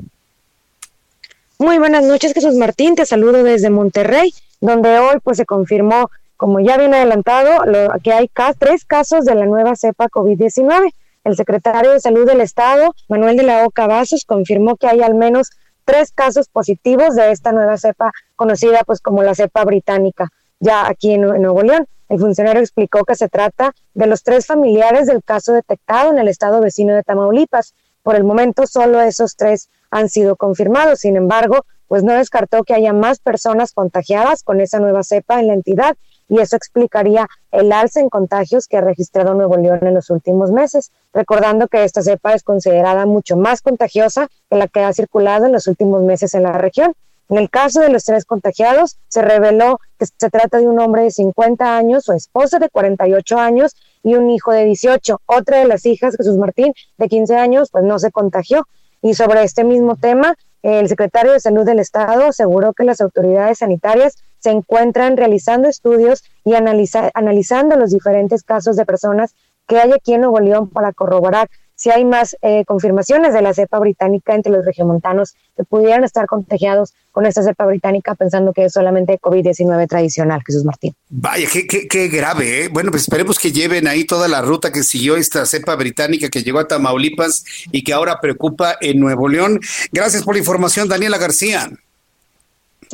[SPEAKER 17] Muy buenas noches, Jesús Martín. Te saludo desde Monterrey, donde hoy pues se confirmó como ya viene adelantado, que hay tres casos de la nueva cepa COVID-19. El secretario de Salud del Estado, Manuel de la Oca Vasos, confirmó que hay al menos tres casos positivos de esta nueva cepa conocida pues como la cepa británica, ya aquí en, Nuevo León. El funcionario explicó que se trata de los tres familiares del caso detectado en el estado vecino de Tamaulipas. Por el momento solo esos tres han sido confirmados. Sin embargo, pues no descartó que haya más personas contagiadas con esa nueva cepa en la entidad y eso explicaría el alza en contagios que ha registrado Nuevo León en los últimos meses, recordando que esta cepa es considerada mucho más contagiosa que la que ha circulado en los últimos meses en la región. En el caso de los tres contagiados, se reveló que se trata de un hombre de 50 años, su esposa de 48 años y un hijo de 18. Otra de las hijas, Jesús Martín, de 15 años, pues no se contagió. Y sobre este mismo tema, el secretario de Salud del Estado aseguró que las autoridades sanitarias se encuentran realizando estudios y analizando los diferentes casos de personas que hay aquí en Nuevo León para corroborar si hay más eh, confirmaciones de la cepa británica entre los regiomontanos que pudieran estar contagiados con esta cepa británica pensando que es solamente COVID-19 tradicional, Jesús Martín.
[SPEAKER 1] Vaya, qué, qué, qué grave, ¿eh? Bueno, pues esperemos que lleven ahí toda la ruta que siguió esta cepa británica que llegó a Tamaulipas y que ahora preocupa en Nuevo León. Gracias por la información, Daniela García.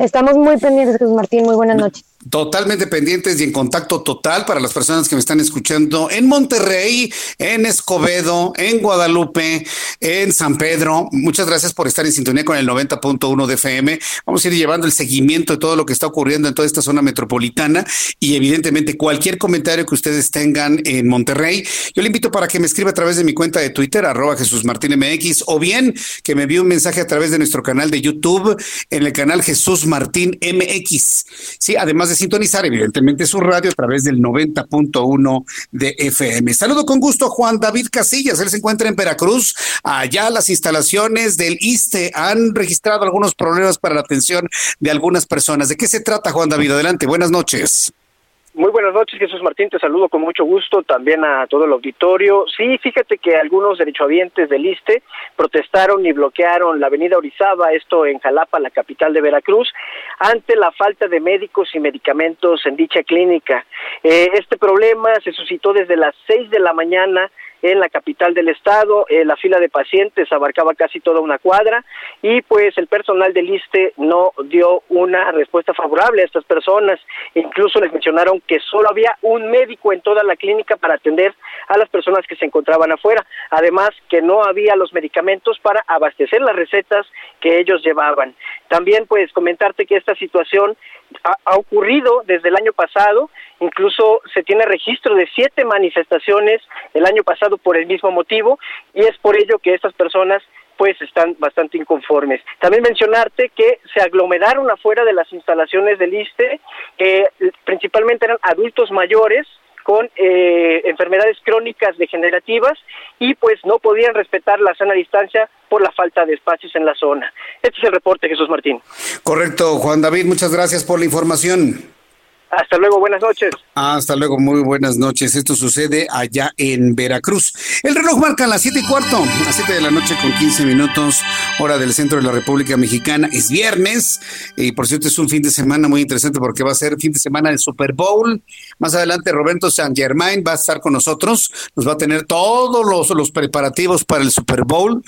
[SPEAKER 17] Estamos muy pendientes, Jesús Martín. Muy buenas noches.
[SPEAKER 1] Totalmente pendientes y en contacto total para las personas que me están escuchando en Monterrey, en Escobedo, en Guadalupe, en San Pedro. Muchas gracias por estar en sintonía con el 90.1 de FM. Vamos a ir llevando el seguimiento de todo lo que está ocurriendo en toda esta zona metropolitana y evidentemente cualquier comentario que ustedes tengan en Monterrey, yo le invito para que me escriba a través de mi cuenta de Twitter, arroba Jesús Martín MX, o bien que me envíe un mensaje a través de nuestro canal de YouTube, en el canal Jesús Martín MX. Sí, además de sintonizar evidentemente su radio a través del 90.1 de FM. Saludo con gusto a Juan David Casillas, él se encuentra en Veracruz. Allá las instalaciones del ISTE han registrado algunos problemas para la atención de algunas personas. ¿De qué se trata, Juan David? Adelante, buenas noches.
[SPEAKER 18] Muy buenas noches, Jesús Martín, te saludo con mucho gusto, también a todo el auditorio. Sí, fíjate que algunos derechohabientes del ISTE protestaron y bloquearon la avenida Orizaba, esto en Jalapa, la capital de Veracruz, ante la falta de médicos y medicamentos en dicha clínica. Eh, este problema se suscitó desde las seis de la mañana en la capital del estado. Eh, la fila de pacientes abarcaba casi toda una cuadra y pues el personal del ISTE no dio una respuesta favorable a estas personas. Incluso les mencionaron que solo había un médico en toda la clínica para atender a las personas que se encontraban afuera. Además que no había los medicamentos para abastecer las recetas que ellos llevaban. También pues comentarte que esta situación ha, ocurrido desde el año pasado, incluso se tiene registro de siete manifestaciones el año pasado por el mismo motivo y es por ello que estas personas pues están bastante inconformes. También mencionarte que se aglomeraron afuera de las instalaciones del ISTE, que principalmente eran adultos mayores con eh, enfermedades crónicas degenerativas y pues no podían respetar la sana distancia por la falta de espacios en la zona. Este es el reporte, Jesús Martín.
[SPEAKER 1] Correcto, Juan David, muchas gracias por la información.
[SPEAKER 18] Hasta luego, buenas noches.
[SPEAKER 1] Hasta luego, muy buenas noches. Esto sucede allá en Veracruz. El reloj marca las siete y cuarto, a siete de la noche con 15 minutos, hora del centro de la República Mexicana. Es viernes y por cierto es un fin de semana muy interesante porque va a ser fin de semana del Super Bowl. Más adelante Roberto San Germain va a estar con nosotros, nos va a tener todos los, los preparativos para el Super Bowl.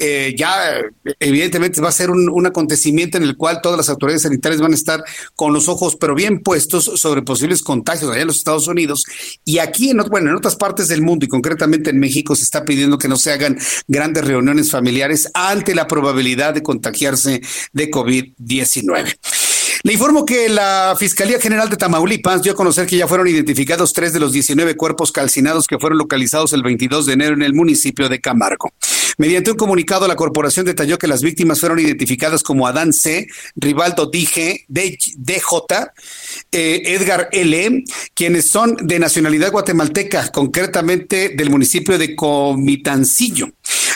[SPEAKER 1] Eh, ya evidentemente va a ser un, acontecimiento en el cual todas las autoridades sanitarias van a estar con los ojos pero bien puestos sobre posibles contagios allá en los Estados Unidos y aquí en, bueno, en otras partes del mundo y concretamente en México se está pidiendo que no se hagan grandes reuniones familiares ante la probabilidad de contagiarse de COVID-19. Le informo que la Fiscalía General de Tamaulipas dio a conocer que ya fueron identificados tres de los 19 cuerpos calcinados que fueron localizados el 22 de enero en el municipio de Camargo. Mediante un comunicado, la corporación detalló que las víctimas fueron identificadas como Adán C., Rivaldo DJ, DJ, eh, Edgar L., quienes son de nacionalidad guatemalteca, concretamente del municipio de Comitancillo.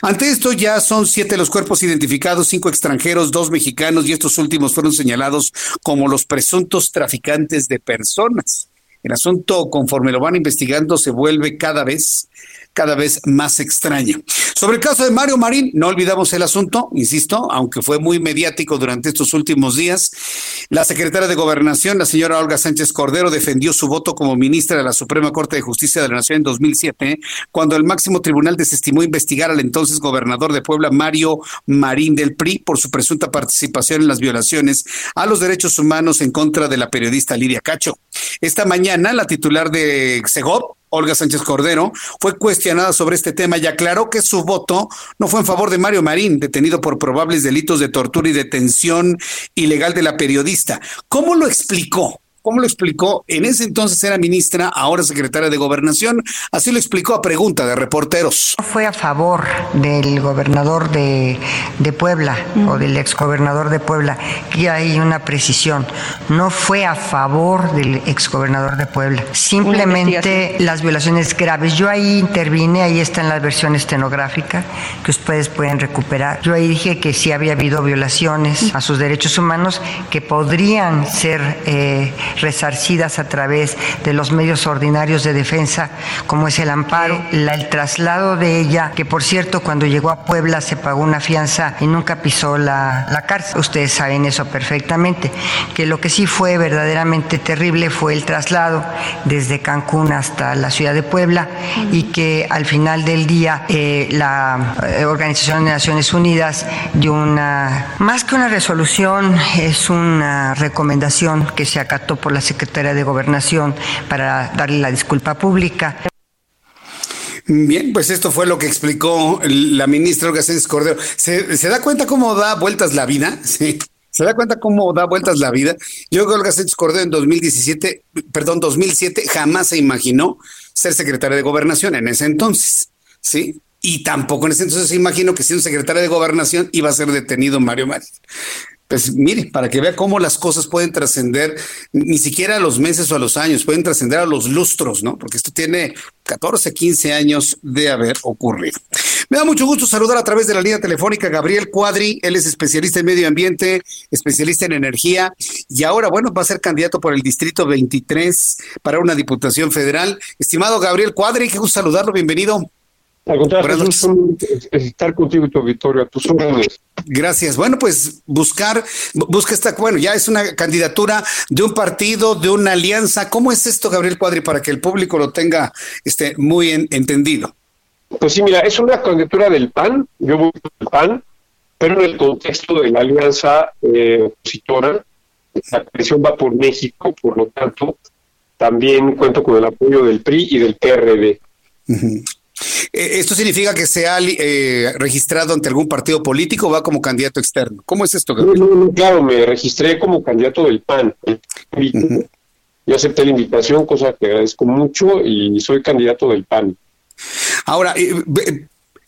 [SPEAKER 1] Ante esto ya son siete los cuerpos identificados, cinco extranjeros, dos mexicanos y estos últimos fueron señalados como los presuntos traficantes de personas. El asunto, conforme lo van investigando, se vuelve cada vez cada vez más extraño. Sobre el caso de Mario Marín, no olvidamos el asunto, insisto, aunque fue muy mediático durante estos últimos días. La secretaria de Gobernación, la señora Olga Sánchez Cordero, defendió su voto como ministra de la Suprema Corte de Justicia de la Nación en 2007, cuando el máximo tribunal desestimó investigar al entonces gobernador de Puebla, Mario Marín del PRI, por su presunta participación en las violaciones a los derechos humanos en contra de la periodista Lidia Cacho. Esta mañana, la titular de Segov, Olga Sánchez Cordero, fue cuestionada sobre este tema y aclaró que su voto no fue en favor de Mario Marín, detenido por probables delitos de tortura y detención ilegal de la periodista. ¿Cómo lo explicó? ¿Cómo lo explicó? En ese entonces era ministra, ahora secretaria de Gobernación. Así lo explicó a pregunta de reporteros.
[SPEAKER 2] Fue a favor del gobernador de, Puebla o del exgobernador de Puebla. Y hay una precisión. No fue a favor del exgobernador de Puebla. Simplemente las violaciones graves. Yo ahí intervine, ahí está en la versión estenográfica que ustedes pueden recuperar. Yo ahí dije que sí había habido violaciones a sus derechos humanos que podrían ser... Eh, resarcidas a través de los medios ordinarios de defensa, como es el amparo, el traslado de ella, que por cierto cuando llegó a Puebla se pagó una fianza y nunca pisó la, la cárcel. Ustedes saben eso perfectamente, que lo que sí fue verdaderamente terrible fue el traslado desde Cancún hasta la ciudad de Puebla y que al final del día eh, la eh, Organización de Naciones Unidas dio una, más que una resolución, es una recomendación que se acató por la Secretaría de Gobernación para darle la disculpa pública.
[SPEAKER 1] Bien, pues esto fue lo que explicó la ministra Olga Sánchez Cordero. ¿Se, ¿Se, da cuenta cómo da vueltas la vida? Sí. ¿Se da cuenta cómo da vueltas la vida? Yo creo que Olga Sánchez Cordero en 2017, perdón, 2007 jamás se imaginó ser secretaria de gobernación en ese entonces, ¿sí? Y tampoco en ese entonces se imaginó que siendo secretaria de gobernación iba a ser detenido Mario Marín. Pues mire, para que vea cómo las cosas pueden trascender, ni siquiera a los meses o a los años, pueden trascender a los lustros, ¿no? Porque esto tiene 14, 15 años de haber ocurrido. Me da mucho gusto saludar a través de la línea telefónica Gabriel Cuadri, él es especialista en medio ambiente, especialista en energía y ahora, bueno, va a ser candidato por el Distrito 23 para una diputación federal. Estimado Gabriel Cuadri, qué gusto saludarlo, bienvenido.
[SPEAKER 19] Al contrario, es estar contigo tu Victoria, tus órdenes.
[SPEAKER 1] Gracias. Bueno, pues buscar, busca esta, bueno, ya es una candidatura de un partido, de una alianza. ¿Cómo es esto, Gabriel Cuadri, para que el público lo tenga este, muy entendido?
[SPEAKER 19] Pues sí, mira, es una candidatura del PAN, yo voy el PAN, pero en el contexto de la alianza eh, opositora, la presión va por México, por lo tanto, también cuento con el apoyo del PRI y del PRD.
[SPEAKER 1] ¿Esto significa que sea eh, registrado ante algún partido político o va como candidato externo? ¿Cómo es esto?
[SPEAKER 19] claro, me registré como candidato del PAN. Yo acepté la invitación, cosa que agradezco mucho, y soy candidato del PAN.
[SPEAKER 1] Ahora, eh,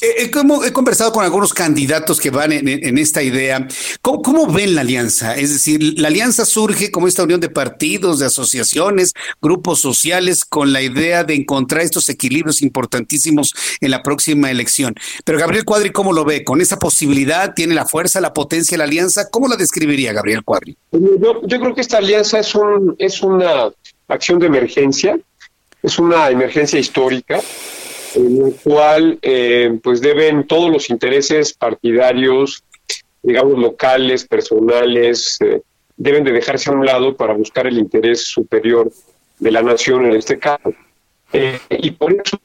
[SPEAKER 1] He, he, conversado con algunos candidatos que van en, esta idea. ¿Cómo, ven la alianza? Es decir, la alianza surge como esta unión de partidos, de asociaciones, grupos sociales, con la idea de encontrar estos equilibrios importantísimos en la próxima elección. Pero Gabriel Cuadri, ¿cómo lo ve? ¿Con esa posibilidad tiene la fuerza, la potencia la alianza? ¿Cómo la describiría Gabriel Cuadri?
[SPEAKER 19] Yo, yo creo que esta alianza es, es una acción de emergencia, es una emergencia histórica en el cual eh, pues deben todos los intereses partidarios, digamos locales, personales, eh, deben de dejarse a un lado para buscar el interés superior de la nación en este caso. Eh, y por eso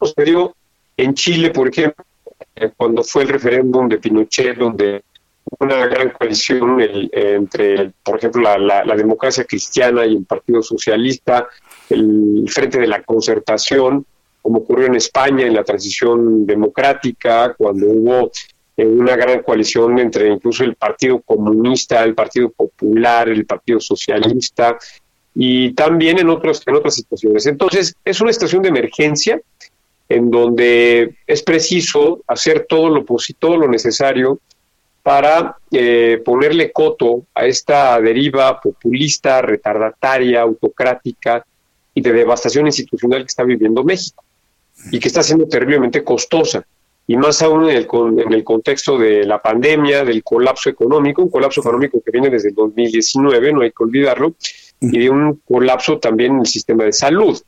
[SPEAKER 19] sucedió en Chile, por ejemplo, cuando fue el referéndum de Pinochet, donde una gran coalición entre, por ejemplo, la, la, democracia cristiana y el Partido Socialista el frente de la concertación, como ocurrió en España en la transición democrática, cuando hubo eh, una gran coalición entre incluso el Partido Comunista, el Partido Popular, el Partido Socialista y también en otros en otras situaciones. Entonces, es una situación de emergencia en donde es preciso hacer todo lo todo lo necesario para eh, ponerle coto a esta deriva populista, retardataria, autocrática de devastación institucional que está viviendo México y que está siendo terriblemente costosa. Y más aún en el, en el contexto de la pandemia, del colapso económico, un colapso económico que viene desde el 2019, no hay que olvidarlo, y de un colapso también en el sistema de salud.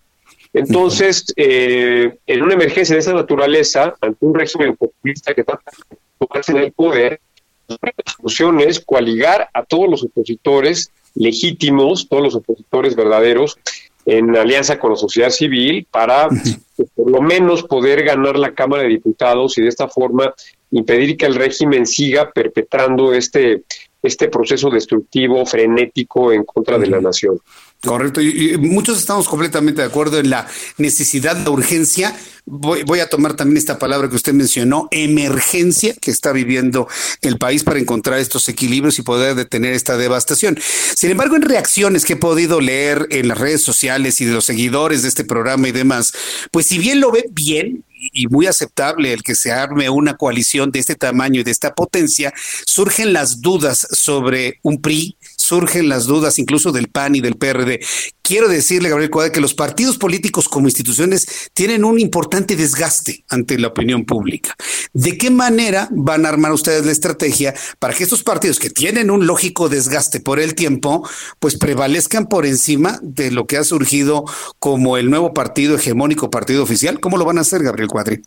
[SPEAKER 19] Entonces, eh, en una emergencia de esa naturaleza, ante un régimen populista que trata de en el poder, la solución es coaligar a todos los opositores legítimos, todos los opositores verdaderos, en alianza con la sociedad civil para pues, por lo menos poder ganar la Cámara de Diputados y de esta forma impedir que el régimen siga perpetrando este, este proceso destructivo, frenético en contra de la nación.
[SPEAKER 1] Correcto, y, muchos estamos completamente de acuerdo en la necesidad, de urgencia. Voy, voy, a tomar también esta palabra que usted mencionó, emergencia que está viviendo el país para encontrar estos equilibrios y poder detener esta devastación. Sin embargo, en reacciones que he podido leer en las redes sociales y de los seguidores de este programa y demás, pues si bien lo ve bien, y muy aceptable el que se arme una coalición de este tamaño y de esta potencia, surgen las dudas sobre un PRI, surgen las dudas incluso del PAN y del PRD. Quiero decirle, Gabriel Cuadra, que los partidos políticos como instituciones tienen un importante desgaste ante la opinión pública. ¿De qué manera van a armar ustedes la estrategia para que estos partidos que tienen un lógico desgaste por el tiempo, pues prevalezcan por encima de lo que ha surgido como el nuevo partido hegemónico, partido oficial? ¿Cómo lo van a hacer, Gabriel Cuadri?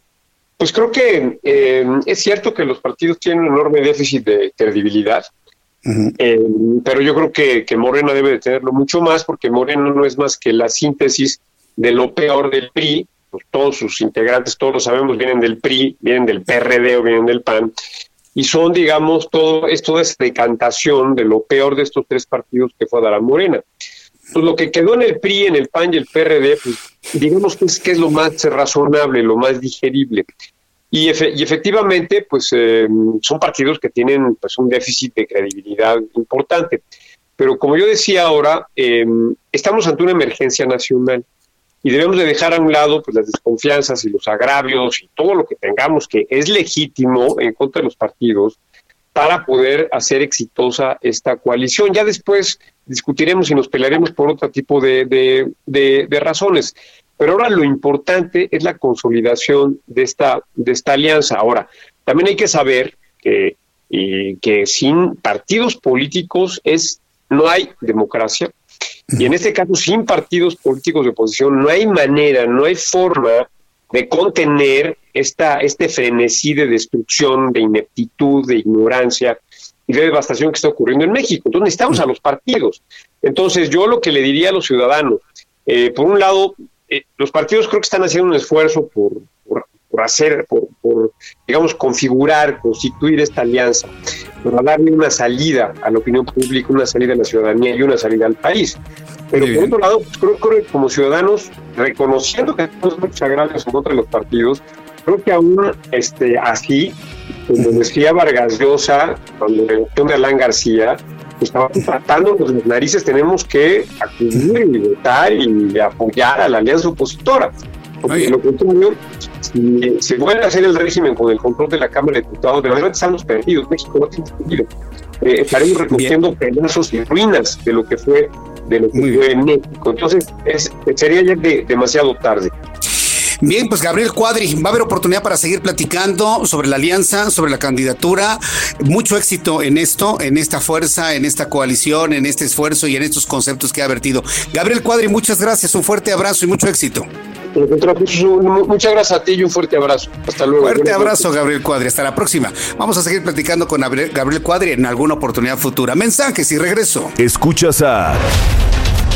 [SPEAKER 19] Pues creo que eh, es cierto que los partidos tienen un enorme déficit de credibilidad eh, pero yo creo que, Morena debe de tenerlo mucho más porque Morena no es más que la síntesis de lo peor del PRI, pues todos sus integrantes, todos lo sabemos, vienen del PRI, vienen del PRD o vienen del PAN, y son, digamos, todo es decantación de lo peor de estos tres partidos que fue a dar a Morena. Pues lo que quedó en el PRI, en el PAN y el PRD, pues digamos que que es lo más razonable, lo más digerible. Y, y efectivamente, pues eh, son partidos que tienen pues, un déficit de credibilidad importante. Pero como yo decía ahora, eh, estamos ante una emergencia nacional y debemos de dejar a un lado pues las desconfianzas y los agravios y todo lo que tengamos que es legítimo en contra de los partidos para poder hacer exitosa esta coalición. Ya después discutiremos y nos pelearemos por otro tipo de, razones. Pero ahora lo importante es la consolidación de esta, de esta alianza. Ahora, también hay que saber que, y que sin partidos políticos es no hay democracia, y en este caso, sin partidos políticos de oposición, no hay manera, no hay forma de contener esta, este frenesí de destrucción, de ineptitud, de ignorancia y de devastación que está ocurriendo en México. Entonces necesitamos a los partidos. Entonces yo lo que le diría a los ciudadanos, eh, por un lado, eh, los partidos creo que están haciendo un esfuerzo por, por hacer, por, por, digamos, configurar, constituir esta alianza, para darle una salida a la opinión pública, una salida a la ciudadanía y una salida al país. Pero por otro lado, pues, creo, que como ciudadanos, reconociendo que tenemos muchos agravios en contra de los partidos, creo que aún este, así, como decía Vargas Llosa, cuando la elección de Alan García, estaba tratando los narices, tenemos que acudir y votar y apoyar a la alianza opositora. Porque lo contrario, si se vuelve a hacer el régimen con el control de la Cámara de Diputados, de verdad estamos perdidos. México no tiene sentido. Eh, estaremos recogiendo pedazos y ruinas de lo que fue de lo que fue en México. Entonces, es, sería ya demasiado tarde.
[SPEAKER 1] Bien, pues Gabriel Cuadri, va a haber oportunidad para seguir platicando sobre la alianza, sobre la candidatura. Mucho éxito en esto, en esta fuerza, en esta coalición, en este esfuerzo y en estos conceptos que ha vertido. Gabriel Cuadri, muchas gracias, un fuerte abrazo y mucho éxito.
[SPEAKER 19] Muchas gracias a ti y un fuerte abrazo. Hasta luego.
[SPEAKER 1] Fuerte abrazo, Gabriel Cuadri. Hasta la próxima. Vamos a seguir platicando con Gabriel Cuadri en alguna oportunidad futura. Mensajes y regreso.
[SPEAKER 12] Escuchas a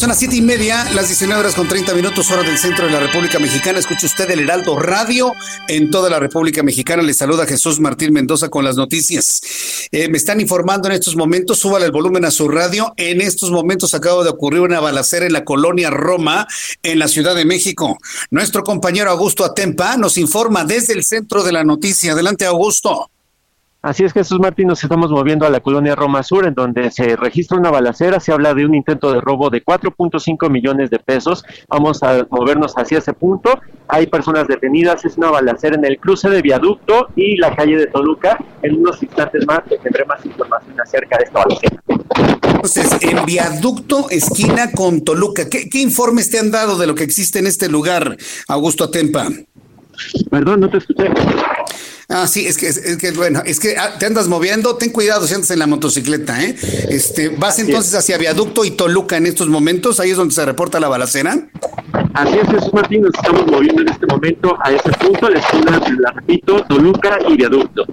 [SPEAKER 1] Son las siete y media, las 19 horas con 30 minutos, hora del centro de la República Mexicana. Escucha usted el Heraldo Radio en toda la República Mexicana. Le saluda Jesús Martín Mendoza con las noticias. Eh, me están informando en estos momentos, súbale el volumen a su radio. En estos momentos acaba de ocurrir una balacera en la colonia Roma, en la Ciudad de México. Nuestro compañero Augusto Atempa nos informa desde el centro de la noticia. Adelante, Augusto.
[SPEAKER 10] Así es, Jesús Martín, nos estamos moviendo a la colonia Roma Sur, en donde se registra una balacera, se habla de un intento de robo de 4.5 millones de pesos. Vamos a movernos hacia ese punto. Hay personas detenidas, es una balacera en el cruce de viaducto y la calle de Toluca. En unos instantes más tendré más información acerca de esta balacera.
[SPEAKER 1] Entonces, en viaducto, esquina con Toluca, ¿qué, qué informes te han dado de lo que existe en este lugar, Augusto Atempa?
[SPEAKER 10] Perdón, no te escuché.
[SPEAKER 1] Ah, sí, es que, es, que bueno, es que ah, te andas moviendo, ten cuidado si andas en la motocicleta, ¿eh? Este, vas entonces hacia Viaducto y Toluca en estos momentos, ahí es donde se reporta la balacera.
[SPEAKER 10] Así es, Jesús Martín, nos estamos moviendo en este momento a ese punto, la esquina, la repito, Toluca y Viaducto.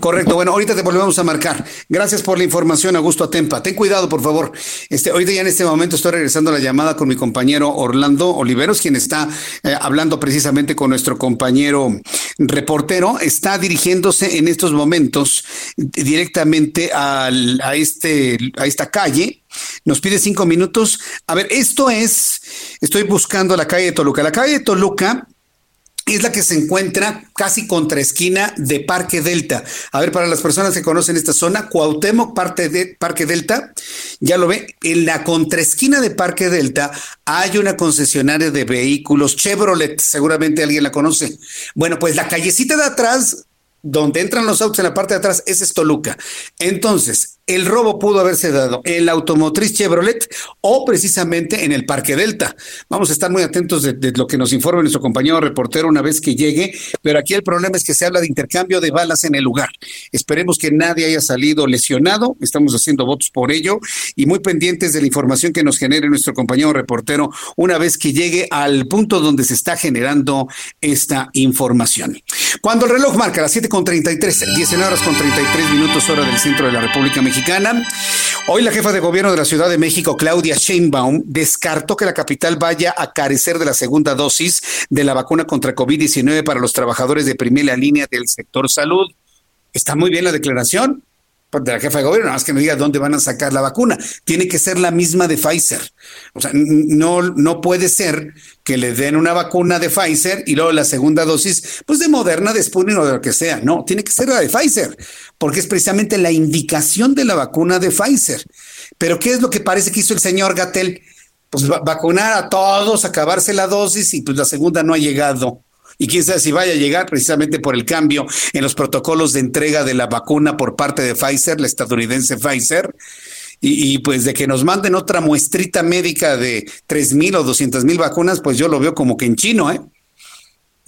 [SPEAKER 1] Correcto, bueno, ahorita te volvemos a marcar. Gracias por la información, Augusto Atempa. Ten cuidado, por favor. Este, ahorita ya en este momento estoy regresando la llamada con mi compañero Orlando Oliveros, quien está eh, hablando precisamente con nuestro compañero reportero. Está dirigiéndose en estos momentos directamente a, este, a esta calle. Nos pide cinco minutos. A ver, esto es, estoy buscando la calle de Toluca. La calle de Toluca es la que se encuentra casi contra esquina de Parque Delta. A ver, para las personas que conocen esta zona, Cuauhtémoc, parte de Parque Delta, ya lo ve, en la contraesquina de Parque Delta hay una concesionaria de vehículos Chevrolet, seguramente alguien la conoce. Bueno, pues la callecita de atrás donde entran los autos en la parte de atrás, ese es Toluca. Entonces, el robo pudo haberse dado en la automotriz Chevrolet o precisamente en el Parque Delta. Vamos a estar muy atentos de, lo que nos informe nuestro compañero reportero una vez que llegue, pero aquí el problema es que se habla de intercambio de balas en el lugar. Esperemos que nadie haya salido lesionado, estamos haciendo votos por ello y muy pendientes de la información que nos genere nuestro compañero reportero una vez que llegue al punto donde se está generando esta información. Cuando el reloj marca las 7.33, 19 horas con 33 minutos hora del centro de la República Mexicana, hoy la jefa de gobierno de la Ciudad de México, Claudia Sheinbaum, descartó que la capital vaya a carecer de la segunda dosis de la vacuna contra COVID-19 para los trabajadores de primera línea del sector salud. Está muy bien la declaración, de la jefa de gobierno, nada más que me diga dónde van a sacar la vacuna. Tiene que ser la misma de Pfizer. O sea, no, no puede ser que le den una vacuna de Pfizer y luego la segunda dosis, pues de Moderna, de Sputnik o de lo que sea. No, tiene que ser la de Pfizer, porque es precisamente la indicación de la vacuna de Pfizer. Pero ¿qué es lo que parece que hizo el señor Gatel? Pues vacunar a todos, acabarse la dosis y pues la segunda no ha llegado y quién sabe si vaya a llegar precisamente por el cambio en los protocolos de entrega de la vacuna por parte de Pfizer, la estadounidense Pfizer. Y, pues de que nos manden otra muestrita médica de tres mil o doscientas mil vacunas, pues yo lo veo como que en chino, ¿eh?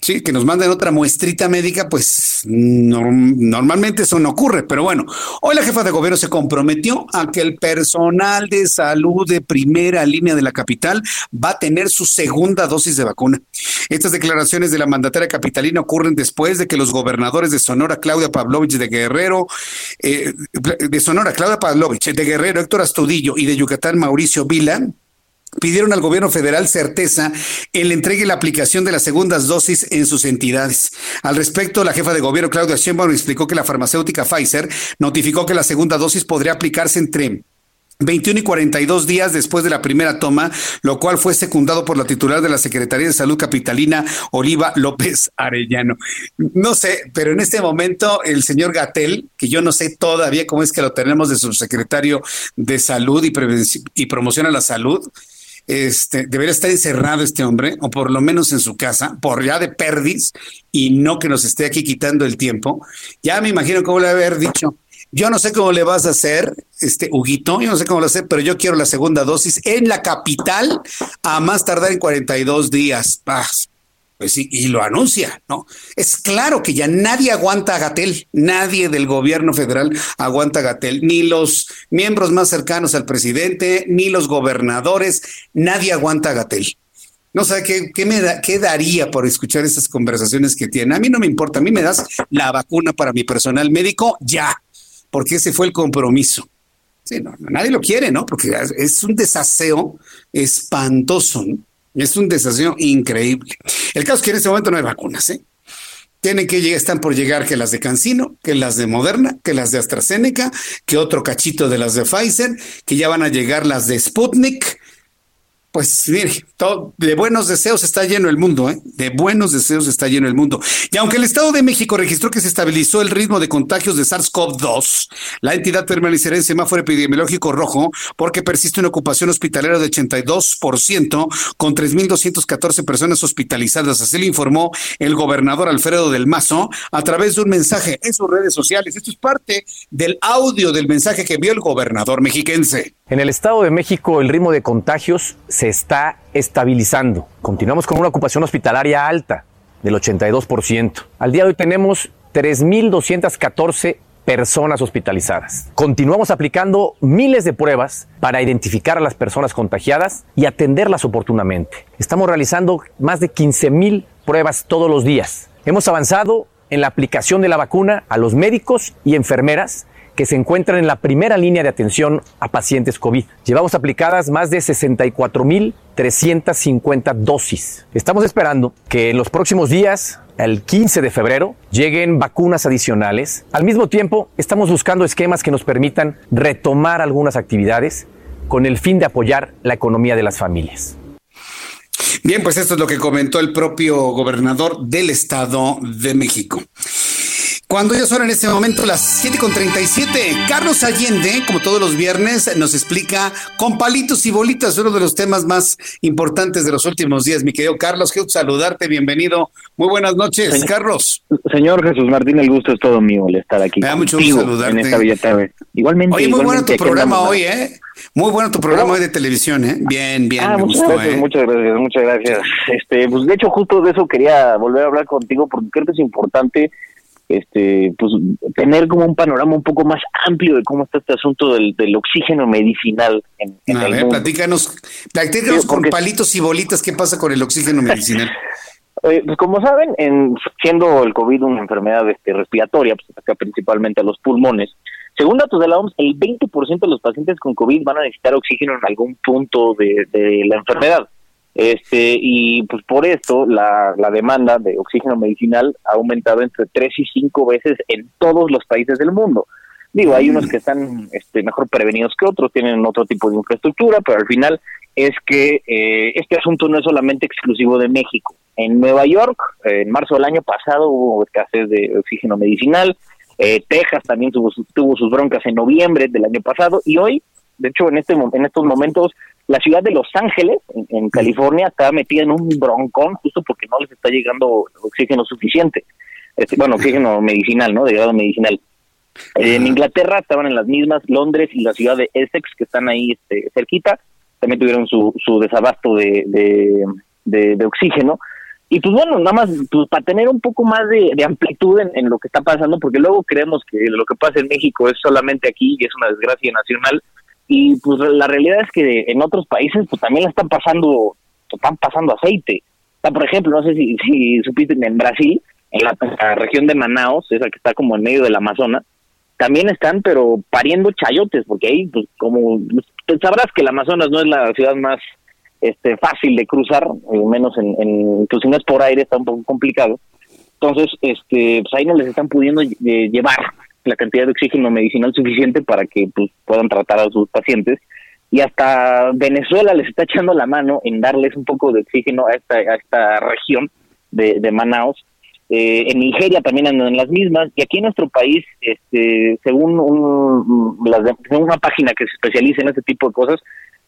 [SPEAKER 1] Sí, que nos manden otra muestrita médica, pues normalmente eso no ocurre, pero bueno, hoy la jefa de gobierno se comprometió a que el personal de salud de primera línea de la capital va a tener su segunda dosis de vacuna. Estas declaraciones de la mandataria capitalina ocurren después de que los gobernadores de Sonora, Claudia Pavlovich de Guerrero, eh, de Sonora, Claudia Pavlovich de Guerrero, Héctor Astudillo y de Yucatán, Mauricio Vila, pidieron al gobierno federal certeza en la entrega y la aplicación de las segundas dosis en sus entidades. Al respecto, la jefa de gobierno Claudia Sheinbaum explicó que la farmacéutica Pfizer notificó que la segunda dosis podría aplicarse entre 21 y 42 días después de la primera toma, lo cual fue secundado por la titular de la Secretaría de Salud Capitalina, Oliva López Arellano. No sé, pero en este momento el señor Gatel, que yo no sé todavía cómo es que lo tenemos de subsecretario de Salud y, y Promoción a la Salud, este, debería estar encerrado este hombre, o por lo menos en su casa, por ya de perdis, y no que nos esté aquí quitando el tiempo. Ya me imagino cómo le haber dicho. Yo no sé cómo le vas a hacer, este Huguito, yo no sé cómo lo hacer, pero yo quiero la segunda dosis en la capital a más tardar en 42 días. Paz. Pues sí, y lo anuncia, ¿no? Es claro que ya nadie aguanta a Gatel, nadie del gobierno federal aguanta a Gatel, ni los miembros más cercanos al presidente, ni los gobernadores, nadie aguanta a Gatel. No sé ¿qué, me da, qué daría por escuchar esas conversaciones que tiene. A mí no me importa, a mí me das la vacuna para mi personal médico ya, porque ese fue el compromiso. Sí, no, nadie lo quiere, ¿no? Porque es un desaseo espantoso, ¿no? Es un desaseo increíble. El caso es que en este momento no hay vacunas, ¿eh? Tienen que llegar, están por llegar que las de Cancino, que las de Moderna, que las de AstraZeneca, que otro cachito de las de Pfizer, que ya van a llegar las de Sputnik, pues mire, todo, de buenos deseos está lleno el mundo, ¿eh? de buenos deseos está lleno el mundo. Y aunque el Estado de México registró que se estabilizó el ritmo de contagios de SARS-CoV-2, la entidad permanecerá en semáforo epidemiológico rojo porque persiste una ocupación hospitalera de 82% con 3.214 personas hospitalizadas. Así le informó el gobernador Alfredo del Mazo a través de un mensaje en sus redes sociales. Esto es parte del audio del mensaje que envió el gobernador mexiquense.
[SPEAKER 20] En el Estado de México el ritmo de contagios se está estabilizando. Continuamos con una ocupación hospitalaria alta del 82%. Al día de hoy tenemos 3.214 personas hospitalizadas. Continuamos aplicando miles de pruebas para identificar a las personas contagiadas y atenderlas oportunamente. Estamos realizando más de 15.000 pruebas todos los días. Hemos avanzado en la aplicación de la vacuna a los médicos y enfermeras que se encuentran en la primera línea de atención a pacientes COVID. Llevamos aplicadas más de 64.350 dosis. Estamos esperando que en los próximos días, el 15 de febrero, lleguen vacunas adicionales. Al mismo tiempo, estamos buscando esquemas que nos permitan retomar algunas actividades con el fin de apoyar la economía de las familias.
[SPEAKER 1] Bien, pues esto es lo que comentó el propio gobernador del Estado de México. Cuando ya son en este momento las 7 con 37, Carlos Allende, como todos los viernes, nos explica con palitos y bolitas uno de los temas más importantes de los últimos días. Mi querido Carlos, quiero saludarte, bienvenido. Muy buenas noches, Carlos.
[SPEAKER 21] Señor Jesús Martín, el gusto es todo mío el estar aquí.
[SPEAKER 1] Me da mucho gusto saludarte.
[SPEAKER 21] En esta bella tarde. Igualmente.
[SPEAKER 1] Oye, muy bueno tu programa hoy, ¿eh? Muy bueno tu programa hoy de televisión, ¿eh? Bien, bien,
[SPEAKER 21] Ah,
[SPEAKER 1] me
[SPEAKER 21] muchas
[SPEAKER 1] gustó,
[SPEAKER 21] gracias,
[SPEAKER 1] ¿eh?
[SPEAKER 21] muchas gracias, muchas gracias. Este, pues de hecho justo de eso quería volver a hablar contigo porque creo que es importante este pues tener como un panorama un poco más amplio de cómo está este asunto del, del oxígeno medicinal en, en
[SPEAKER 1] A
[SPEAKER 21] el
[SPEAKER 1] ver,
[SPEAKER 21] mundo.
[SPEAKER 1] platícanos, platícanos con palitos y bolitas qué pasa con el oxígeno medicinal.
[SPEAKER 21] Eh, pues como saben, en, siendo el COVID una enfermedad este, respiratoria, pues ataca principalmente a los pulmones, según datos de la OMS, el 20% de los pacientes con COVID van a necesitar oxígeno en algún punto de, de la enfermedad. Este, y pues por esto la, la demanda de oxígeno medicinal ha aumentado entre 3 y 5 veces en todos los países del mundo. Digo, hay unos que están este, mejor prevenidos que otros, tienen otro tipo de infraestructura, pero al final es que eh, este asunto no es solamente exclusivo de México. En Nueva York, eh, en marzo del año pasado, hubo escasez de oxígeno medicinal. Eh, Texas también tuvo, sus- tuvo sus broncas en noviembre del año pasado. Y hoy, de hecho, en, este, en estos momentos, la ciudad de Los Ángeles, en, en California, está metida en un broncón justo porque no les está llegando oxígeno suficiente. Este, bueno, oxígeno medicinal, ¿no? De grado medicinal. Eh, En Inglaterra estaban en las mismas, Londres y la ciudad de Essex, que están ahí este, cerquita, también tuvieron su, su desabasto de, de, de- de oxígeno. Y pues bueno, nada más pues, para tener un poco más de, de amplitud en, en lo que está pasando, porque luego creemos que lo que pasa en México es solamente aquí y es una desgracia nacional. Y pues la realidad es que en otros países pues también la están pasando, están pasando aceite. O por ejemplo, no sé si, si supiste en Brasil, en la, región de Manaus, esa que está como en medio del Amazonas, también están, pero pariendo chayotes, porque ahí, pues, como pues, sabrás que el Amazonas no es la ciudad más este fácil de cruzar, eh, menos en, en pues, si no es por aire está un poco complicado. Entonces, este, pues ahí no les están pudiendo lle- llevar la cantidad de oxígeno medicinal suficiente para que pues, puedan tratar a sus pacientes. Y hasta Venezuela les está echando la mano en darles un poco de oxígeno a esta, a esta región de, de Manaus. Eh, en Nigeria también andan en las mismas. Y aquí en nuestro país, este, según, un, las según una página que se especializa en este tipo de cosas,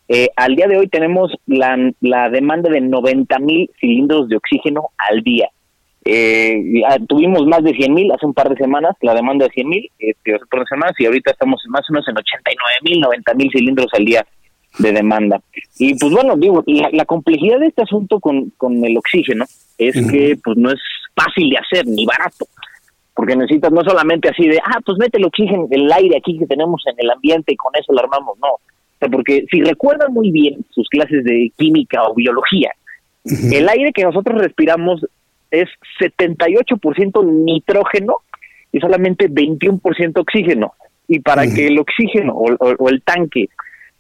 [SPEAKER 21] eh, al día de hoy tenemos la, la demanda de 90 mil cilindros de oxígeno al día. Eh, ya tuvimos más de 100 mil hace un par de semanas, la demanda de 100 mil este, hace un par de semanas y ahorita estamos más o menos en 89 mil, 90 mil cilindros al día de demanda. Y pues bueno, digo, la, la complejidad de este asunto con, con el oxígeno es que pues no es fácil de hacer ni barato, porque necesitas no solamente así de, ah, pues mete el oxígeno, el aire aquí que tenemos en el ambiente y con eso lo armamos, no. O sea, porque si recuerdan muy bien sus clases de química o biología, el aire que nosotros respiramos es 78% nitrógeno y solamente 21% oxígeno. Y para que el oxígeno o, o- o el tanque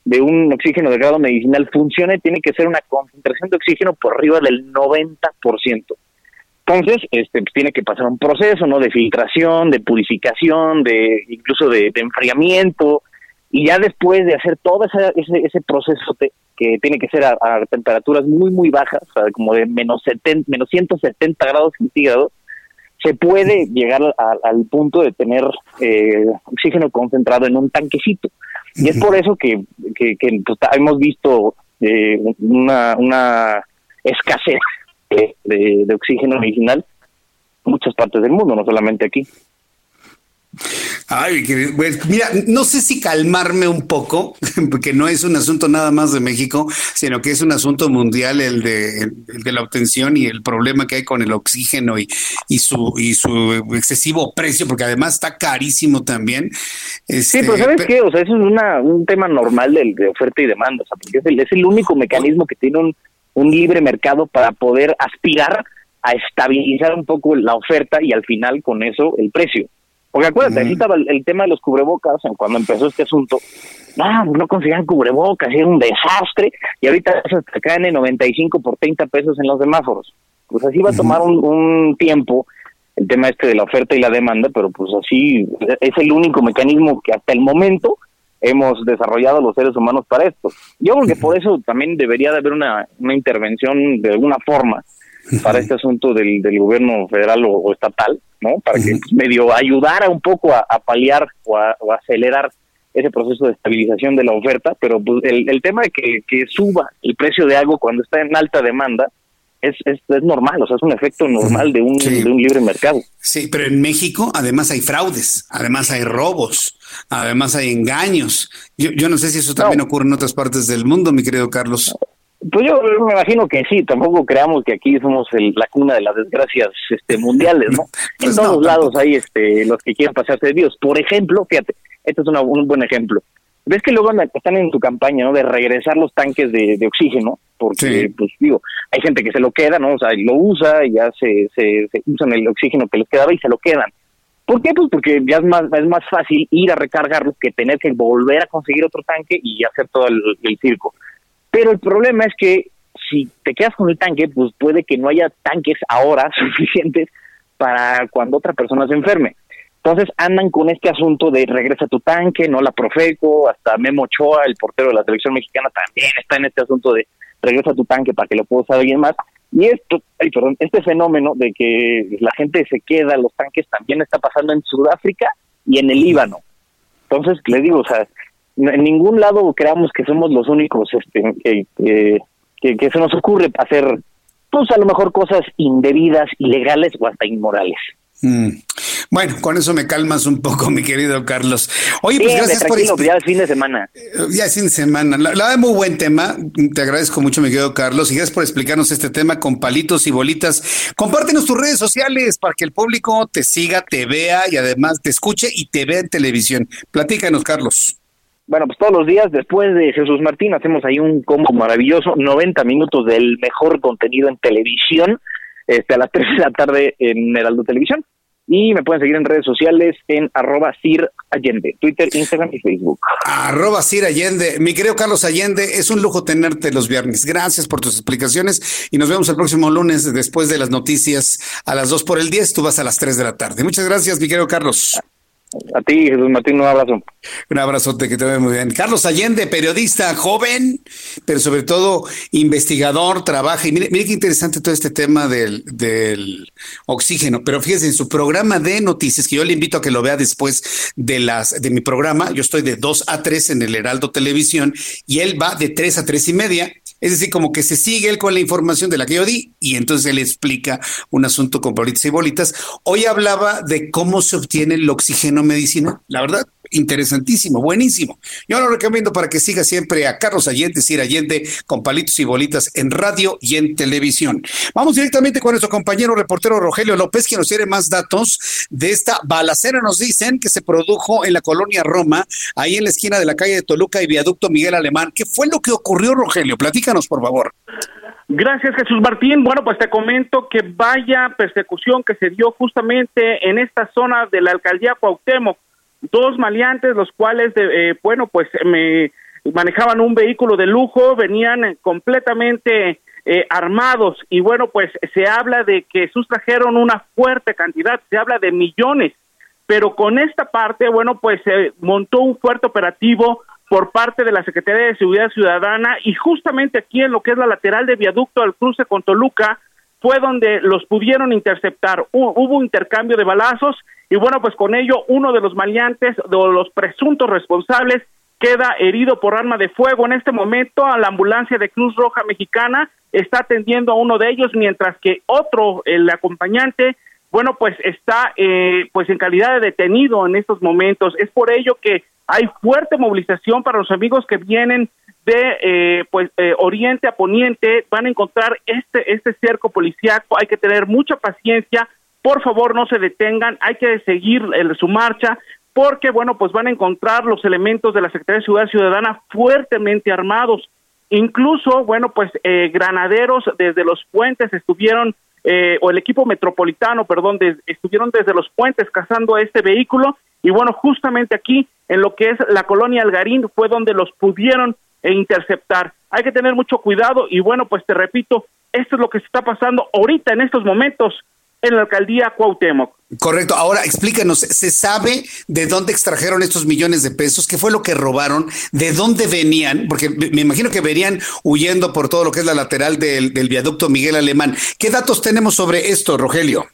[SPEAKER 21] de un oxígeno de grado medicinal funcione, tiene que ser una concentración de oxígeno por arriba del 90%. Entonces, este, pues, tiene que pasar un proceso, ¿no? De filtración, de purificación, de incluso de, de enfriamiento, y ya después de hacer todo ese, ese, ese proceso te- que tiene que ser a, a temperaturas muy, muy bajas, o sea, como de menos, 70, menos 170 grados centígrados, se puede llegar a- al punto de tener eh, oxígeno concentrado en un tanquecito. Y es por eso que, que, que, pues, hemos visto eh, una, una escasez de, de- de oxígeno medicinal en muchas partes del mundo, no solamente aquí.
[SPEAKER 1] Ay, pues, mira, no sé si calmarme un poco, porque no es un asunto nada más de México, sino que es un asunto mundial el de, el de la obtención y el problema que hay con el oxígeno y, y su y su excesivo precio, porque además está carísimo también.
[SPEAKER 21] Sí,
[SPEAKER 1] Este,
[SPEAKER 21] pero ¿sabes
[SPEAKER 1] pe-
[SPEAKER 21] qué? O sea, eso es una, un tema normal del, de oferta y demanda, o sea, porque es el, es el único mecanismo que tiene un, un libre mercado para poder aspirar a estabilizar un poco la oferta y al final con eso el precio. Porque acuérdate, aquí estaba el, el tema de los cubrebocas, cuando empezó este asunto, no, no conseguían cubrebocas, era un desastre, y ahorita se caen en 95 por 30 pesos en los semáforos. Pues así va a tomar un, un tiempo el tema este de la oferta y la demanda, pero pues así es el único mecanismo que hasta el momento hemos desarrollado los seres humanos para esto. Yo creo que por eso también debería de haber una, una intervención de alguna forma para este asunto del, del gobierno federal o, estatal, ¿no? Para que pues, medio ayudara un poco a, paliar o a, acelerar ese proceso de estabilización de la oferta, pero pues, el, el tema de que, que suba el precio de algo cuando está en alta demanda, es, es, es, normal, o sea, es un efecto normal de un, de un libre mercado.
[SPEAKER 1] Sí, pero en México además hay fraudes, además hay robos, además hay engaños. Yo, yo no sé si eso también ocurre en otras partes del mundo, mi querido Carlos.
[SPEAKER 21] Pues yo me imagino que sí, tampoco creamos que aquí somos el, la cuna de las desgracias este, mundiales, ¿no? en pues todos lados hay este, los que quieren pasarse de Dios. Por ejemplo, fíjate, este es un buen ejemplo ves que luego están en tu campaña, ¿no? De regresar los tanques de, oxígeno, porque, pues digo, hay gente que se lo queda, ¿no? O sea, lo usa y ya se, se, usan el oxígeno que les quedaba y se lo quedan. ¿Por qué? Pues porque ya es más, es más fácil ir a recargarlo que tener que volver a conseguir otro tanque y hacer todo el, el circo. Pero el problema es que si te quedas con el tanque, pues puede que no haya tanques ahora suficientes para cuando otra persona se enferme. Entonces andan con este asunto de regresa tu tanque, no la Profeco, hasta Memo Ochoa, el portero de la selección mexicana, también está en este asunto de regresa tu tanque para que lo pueda usar alguien más. Y esto, ay, perdón, este fenómeno de que la gente se queda los tanques también está pasando en Sudáfrica y en el Líbano. Entonces, les digo, o sea, en ningún lado creamos que somos los únicos este, que, que se nos ocurre hacer, pues a lo mejor cosas indebidas, ilegales o hasta inmorales.
[SPEAKER 1] Mm. Bueno, con eso me calmas un poco, mi querido Carlos. Oye, pues gracias por
[SPEAKER 21] ya es fin de semana.
[SPEAKER 1] Eh, ya es fin de semana. La, verdad, muy buen tema. Te agradezco mucho, mi querido Carlos, y gracias por explicarnos este tema con palitos y bolitas. Compártenos tus redes sociales para que el público te siga, te vea y además te escuche y te vea en televisión. Platícanos, Carlos.
[SPEAKER 21] Bueno, pues todos los días después de Jesús Martín hacemos ahí un combo maravilloso, 90 minutos del mejor contenido en televisión, este, a las 3 de la tarde en Heraldo Televisión. Y me pueden seguir en redes sociales en arroba Sir Allende, Twitter, Instagram y Facebook.
[SPEAKER 1] Arroba Sir Allende. Mi querido Carlos Allende, es un lujo tenerte los viernes. Gracias por tus explicaciones y nos vemos el próximo lunes después de las noticias a las 2 por el 10. Tú vas a las 3 de la tarde. Muchas gracias, mi querido Carlos.
[SPEAKER 21] A ti, Jesús Martín, un abrazo.
[SPEAKER 1] Un abrazote, que te ve muy bien. Carlos Allende, periodista joven, pero sobre todo investigador, trabaja. Y mire, mire qué interesante todo este tema del, oxígeno. Pero fíjese, en su programa de noticias, que yo le invito a que lo vea después de, las, de mi programa, yo estoy de 2 a 3 en el Heraldo Televisión y él va de 3 a 3 y media. Es decir, como que se sigue él con la información de la que yo di y entonces él explica un asunto con bolitas y bolitas. Hoy hablaba de cómo se obtiene el oxígeno medicinal. La verdad, interesantísimo, buenísimo. Yo lo recomiendo para que siga siempre a Carlos Allende, Sir Allende, con palitos y bolitas en radio y en televisión. Vamos directamente con nuestro compañero reportero Rogelio López, que nos tiene más datos de esta balacera, nos dicen, que se produjo en la colonia Roma, ahí en la esquina de la calle de Toluca y viaducto Miguel Alemán. ¿Qué fue lo que ocurrió, Rogelio? Platícanos, por favor.
[SPEAKER 9] Gracias, Jesús Martín. Bueno, pues te comento que vaya persecución que se dio justamente en esta zona de la alcaldía Cuauhtémoc dos maleantes, los cuales, eh, bueno, pues me manejaban un vehículo de lujo, venían completamente eh, armados. Y bueno, pues se habla de que sustrajeron una fuerte cantidad, se habla de millones, pero con esta parte, bueno, pues se montó un fuerte operativo por parte de la Secretaría de Seguridad Ciudadana y justamente aquí en lo que es la lateral de viaducto al cruce con Toluca fue donde los pudieron interceptar. Hubo intercambio de balazos y bueno, pues con ello uno de los maleantes, de los presuntos responsables, queda herido por arma de fuego. En este momento, a la ambulancia de Cruz Roja Mexicana está atendiendo a uno de ellos, mientras que otro, el acompañante, bueno, pues está eh, pues en calidad de detenido en estos momentos. Es por ello que hay fuerte movilización para los amigos que vienen de eh, pues eh, oriente a poniente van a encontrar este este cerco policiaco hay que tener mucha paciencia. Por favor no se detengan, hay que seguir su marcha porque, bueno, pues van a encontrar los elementos de la Secretaría de Ciudad Ciudadana fuertemente armados. Incluso, bueno, pues eh, granaderos desde los puentes estuvieron, eh, o el equipo metropolitano, perdón, estuvieron desde los puentes cazando a este vehículo. Y bueno, justamente aquí en lo que es la colonia Algarín fue donde los pudieron eh, interceptar. Hay que tener mucho cuidado y bueno, pues te repito, esto es lo que se está pasando ahorita en estos momentos en la alcaldía Cuauhtémoc.
[SPEAKER 1] Correcto. Ahora explícanos, ¿se sabe de dónde extrajeron estos millones de pesos? ¿Qué fue lo que robaron? ¿De dónde venían? Porque me imagino que venían huyendo por todo lo que es la lateral del, del viaducto Miguel Alemán. ¿Qué datos tenemos sobre esto, Rogelio?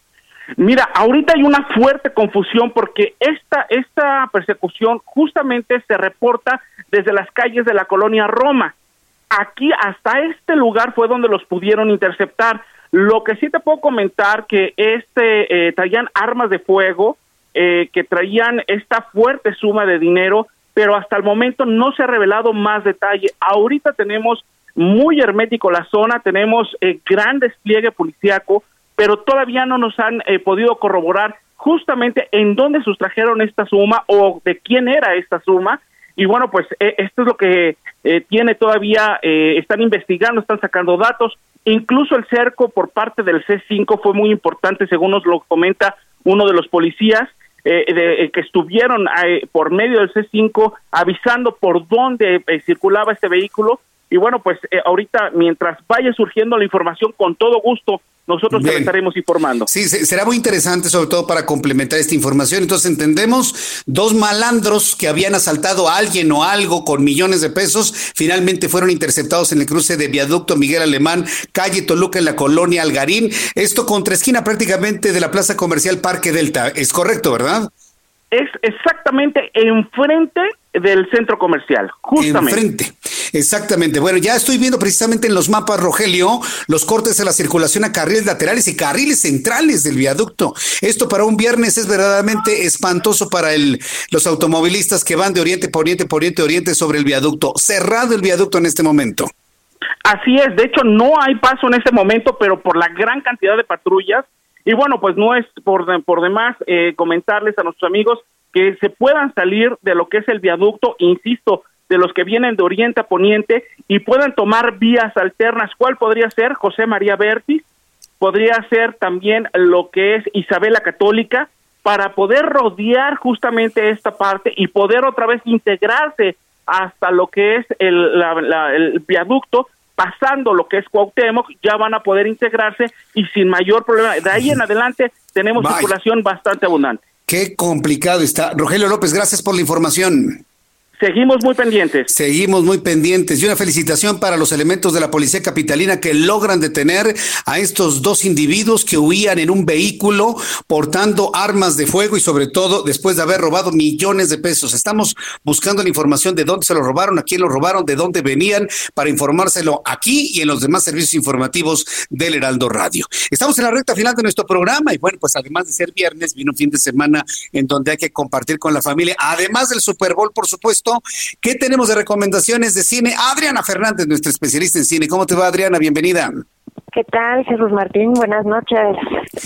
[SPEAKER 9] Mira, ahorita hay una fuerte confusión porque esta, esta persecución justamente se reporta desde las calles de la colonia Roma. Aquí hasta este lugar fue donde los pudieron interceptar. Lo que sí te puedo comentar que este eh, traían armas de fuego, eh, que traían esta fuerte suma de dinero, pero hasta el momento no se ha revelado más detalle. Ahorita tenemos muy hermético la zona, tenemos eh, gran despliegue policiaco, pero todavía no nos han eh, podido corroborar justamente en dónde sustrajeron esta suma o de quién era esta suma. Y bueno, pues eh, esto es lo que eh, tiene todavía, están investigando, están sacando datos. Incluso el cerco por parte del C5 fue muy importante, según nos lo comenta uno de los policías, de, que estuvieron por medio del C5 avisando por dónde circulaba este vehículo. Y bueno, pues ahorita, mientras vaya surgiendo la información, con todo gusto nosotros te estaremos informando.
[SPEAKER 1] Sí, será muy interesante, sobre todo para complementar esta información. Entonces entendemos dos malandros que habían asaltado a alguien o algo con millones de pesos, finalmente fueron interceptados en el cruce de Viaducto Miguel Alemán, calle Toluca en la colonia Algarín. Esto contra esquina prácticamente de la plaza comercial Parque Delta. Es correcto, ¿verdad?
[SPEAKER 9] Es exactamente enfrente del centro comercial, justamente.
[SPEAKER 1] Enfrente, exactamente. Bueno, ya estoy viendo precisamente en los mapas, Rogelio, los cortes de la circulación a carriles laterales y carriles centrales del viaducto. Esto para un viernes es verdaderamente espantoso para el, los automovilistas que van de oriente, poniente, poniente, oriente sobre el viaducto. Cerrado el viaducto en este momento.
[SPEAKER 9] Así es, de hecho no hay paso en este momento, pero por la gran cantidad de patrullas. Y bueno, pues no es por, por demás eh, comentarles a nuestros amigos que se puedan salir de lo que es el viaducto, insisto, de los que vienen de oriente a poniente y puedan tomar vías alternas. ¿Cuál podría ser? José María Berti, podría ser también lo que es Isabela Católica, para poder rodear justamente esta parte y poder otra vez integrarse hasta lo que es el, el viaducto, pasando lo que es Cuauhtémoc, ya van a poder integrarse y sin mayor problema. De ahí en adelante tenemos circulación bastante abundante.
[SPEAKER 1] Qué complicado está. Rogelio López, gracias por la información.
[SPEAKER 9] Seguimos muy pendientes.
[SPEAKER 1] Seguimos muy pendientes. Y una felicitación para los elementos de la Policía Capitalina que logran detener a estos dos individuos que huían en un vehículo portando armas de fuego y sobre todo después de haber robado millones de pesos. Estamos buscando la información de dónde se lo robaron, a quién lo robaron, de dónde venían para informárselo aquí y en los demás servicios informativos del Heraldo Radio. Estamos en la recta final de nuestro programa y bueno, pues además de ser viernes, vino un fin de semana en donde hay que compartir con la familia, además del Super Bowl, por supuesto ¿Qué tenemos de recomendaciones de cine? Adriana Fernández, nuestra especialista en cine. ¿Cómo te va, Adriana? Bienvenida.
[SPEAKER 22] ¿Qué tal, Jesús Martín? Buenas noches.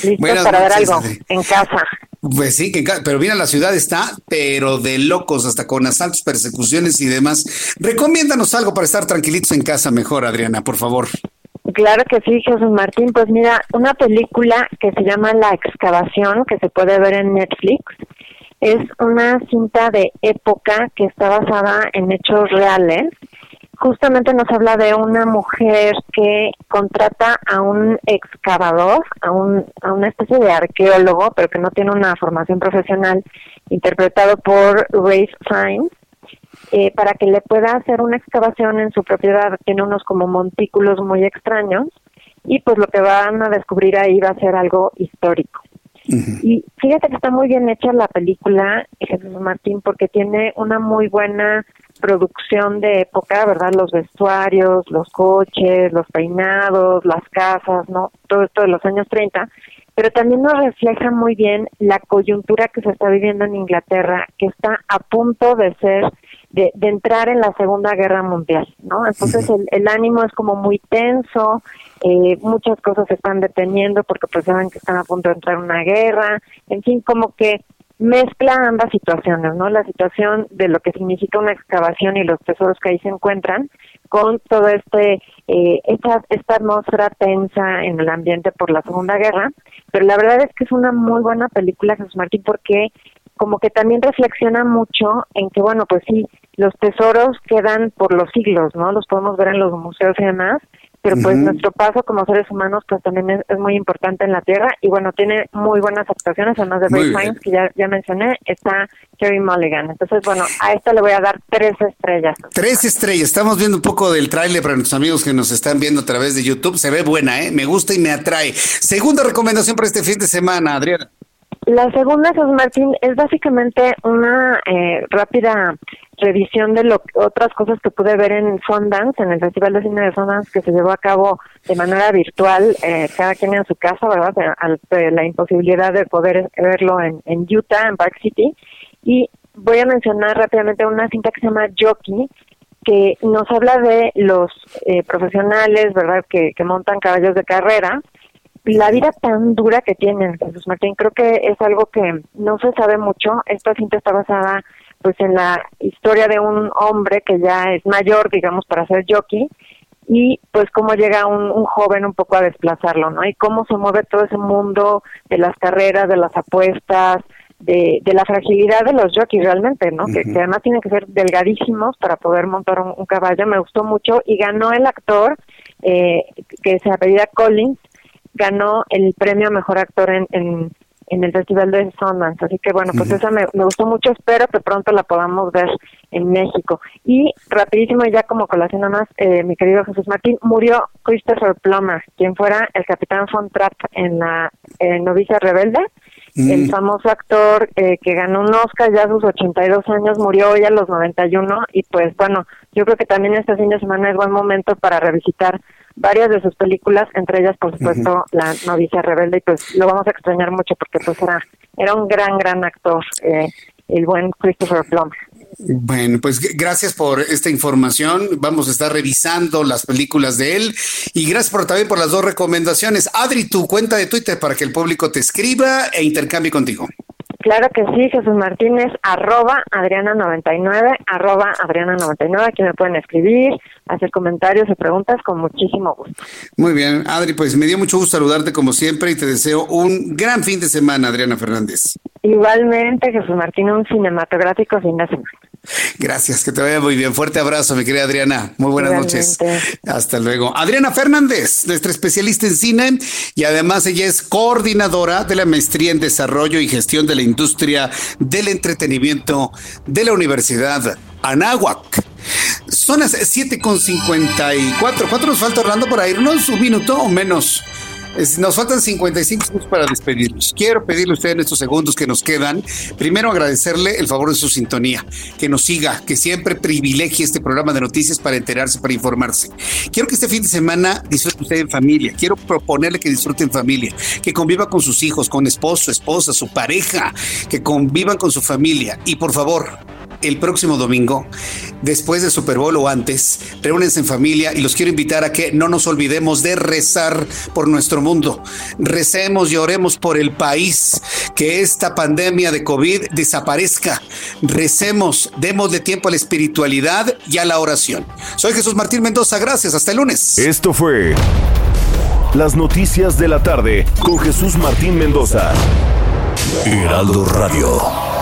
[SPEAKER 22] ¿Listos para ver algo en casa?
[SPEAKER 1] Pues sí, que pero mira, la ciudad está, pero de locos, hasta con asaltos, persecuciones y demás. Recomiéndanos algo para estar tranquilitos en casa mejor, Adriana, por favor.
[SPEAKER 22] Claro que sí, Jesús Martín. Pues mira, una película que se llama La Excavación, que se puede ver en Netflix, es una cinta de época que está basada en hechos reales. Justamente nos habla de una mujer que contrata a un excavador, a, un, a una especie de arqueólogo, pero que no tiene una formación profesional, interpretado por Rafe Fiennes, eh, para que le pueda hacer una excavación en su propiedad. Tiene unos como montículos muy extraños y pues lo que van a descubrir ahí va a ser algo histórico. Y fíjate que está muy bien hecha la película, Jesús Martín, porque tiene una muy buena producción de época, ¿verdad? Los vestuarios, los coches, los peinados, las casas, ¿no? Todo esto de los años 30, pero también nos refleja muy bien la coyuntura que se está viviendo en Inglaterra, que está a punto de ser de, entrar en la Segunda Guerra Mundial, ¿no? Entonces el, el ánimo es como muy tenso, eh, muchas cosas se están deteniendo porque pues saben que están a punto de entrar en una guerra, en fin, como que mezcla ambas situaciones, ¿no? La situación de lo que significa una excavación y los tesoros que ahí se encuentran con todo este eh, esta, esta atmósfera tensa en el ambiente por la Segunda Guerra, pero la verdad es que es una muy buena película Jesús Martín porque como que también reflexiona mucho en que, bueno, pues sí, los tesoros quedan por los siglos, ¿no? Los podemos ver en los museos y demás, pero pues nuestro paso como seres humanos pues también es, muy importante en la Tierra y bueno, tiene muy buenas actuaciones, además de Ray Fiennes, que ya, ya mencioné, está Kerry Mulligan. Entonces, bueno, a esta le voy a dar tres estrellas.
[SPEAKER 1] Tres estrellas. Estamos viendo un poco del tráiler para nuestros amigos que nos están viendo a través de YouTube. Se ve buena, ¿eh? Me gusta y me atrae. Segunda recomendación para este fin de semana, Adriana.
[SPEAKER 22] La segunda, Sos Martín, es básicamente una eh, rápida revisión de lo, otras cosas que pude ver en Sundance, en el Festival de Cine de Sundance que se llevó a cabo de manera virtual, eh, cada quien en su casa, ¿verdad? la imposibilidad de poder verlo en, en Utah, en Park City. Y voy a mencionar rápidamente una cinta que se llama Jockey, que nos habla de los eh, profesionales, ¿verdad?, que, que montan caballos de carrera la vida tan dura que tienen, Jesús Martín, creo que es algo que no se sabe mucho. Esta cinta está basada pues en la historia de un hombre que ya es mayor, digamos, para ser jockey, y pues cómo llega un, un, joven un poco a desplazarlo, ¿no? Y cómo se mueve todo ese mundo de las carreras, de las apuestas, de, de la fragilidad de los jockeys realmente, ¿no? que, además tienen que ser delgadísimos para poder montar un, caballo. Me gustó mucho y ganó el actor eh, que se apellida Collins, ganó el premio a mejor actor en, en, el Festival de Sundance. Así que bueno, pues esa me, gustó mucho. Espero que pronto la podamos ver en México. Y rapidísimo, ya como colación nada más, eh, mi querido Jesús Martín, murió Christopher Plummer, quien fuera el capitán Von Trapp en la Novicia Rebelde. El famoso actor eh, que ganó un Oscar ya a sus 82 años murió hoy a los 91 y pues bueno, yo creo que también este fin de semana es buen momento para revisitar varias de sus películas, entre ellas, por supuesto, La novicia rebelde, y pues lo vamos a extrañar mucho porque pues era, era un gran, gran actor, eh, el buen Christopher Plummer.
[SPEAKER 1] Bueno, pues gracias por esta información. Vamos a estar revisando las películas de él y gracias por también por las dos recomendaciones. Adri, tu cuenta de Twitter para que el público te escriba e intercambie contigo.
[SPEAKER 22] Claro que sí, Jesús Martínez, arroba Adriana99, arroba Adriana99, aquí me pueden escribir, hacer comentarios o preguntas con muchísimo gusto.
[SPEAKER 1] Muy bien, Adri, pues me dio mucho gusto saludarte como siempre y te deseo un gran fin de semana, Adriana Fernández.
[SPEAKER 22] Igualmente, Jesús Martín, un cinematográfico fin de semana.
[SPEAKER 1] Gracias, que te vaya muy bien. Fuerte abrazo, mi querida Adriana. Muy buenas noches. Hasta luego. Adriana Fernández, nuestra especialista en cine y además ella es coordinadora de la maestría en desarrollo y gestión de la industria del entretenimiento de la Universidad Anáhuac. Son las 7.54. ¿Cuánto nos falta, Orlando, para irnos? ¿Un minuto o menos? Nos faltan 55 segundos para despedirnos. Quiero pedirle a usted en estos segundos que nos quedan, primero agradecerle el favor de su sintonía, que nos siga, que siempre privilegie este programa de noticias para enterarse, para informarse. Quiero que este fin de semana disfrute usted en familia. Quiero proponerle que disfrute en familia, que conviva con sus hijos, con esposo, esposa, su pareja, que convivan con su familia. Y por favor, el próximo domingo, después del Super Bowl o antes, reúnense en familia y los quiero invitar a que no nos olvidemos de rezar por nuestro mundo. Recemos y oremos por el país, que esta pandemia de COVID desaparezca. Recemos, demos de tiempo a la espiritualidad y a la oración. Soy Jesús Martín Mendoza, gracias, hasta el lunes.
[SPEAKER 12] Esto fue las noticias de la tarde con Jesús Martín Mendoza. Heraldo Radio.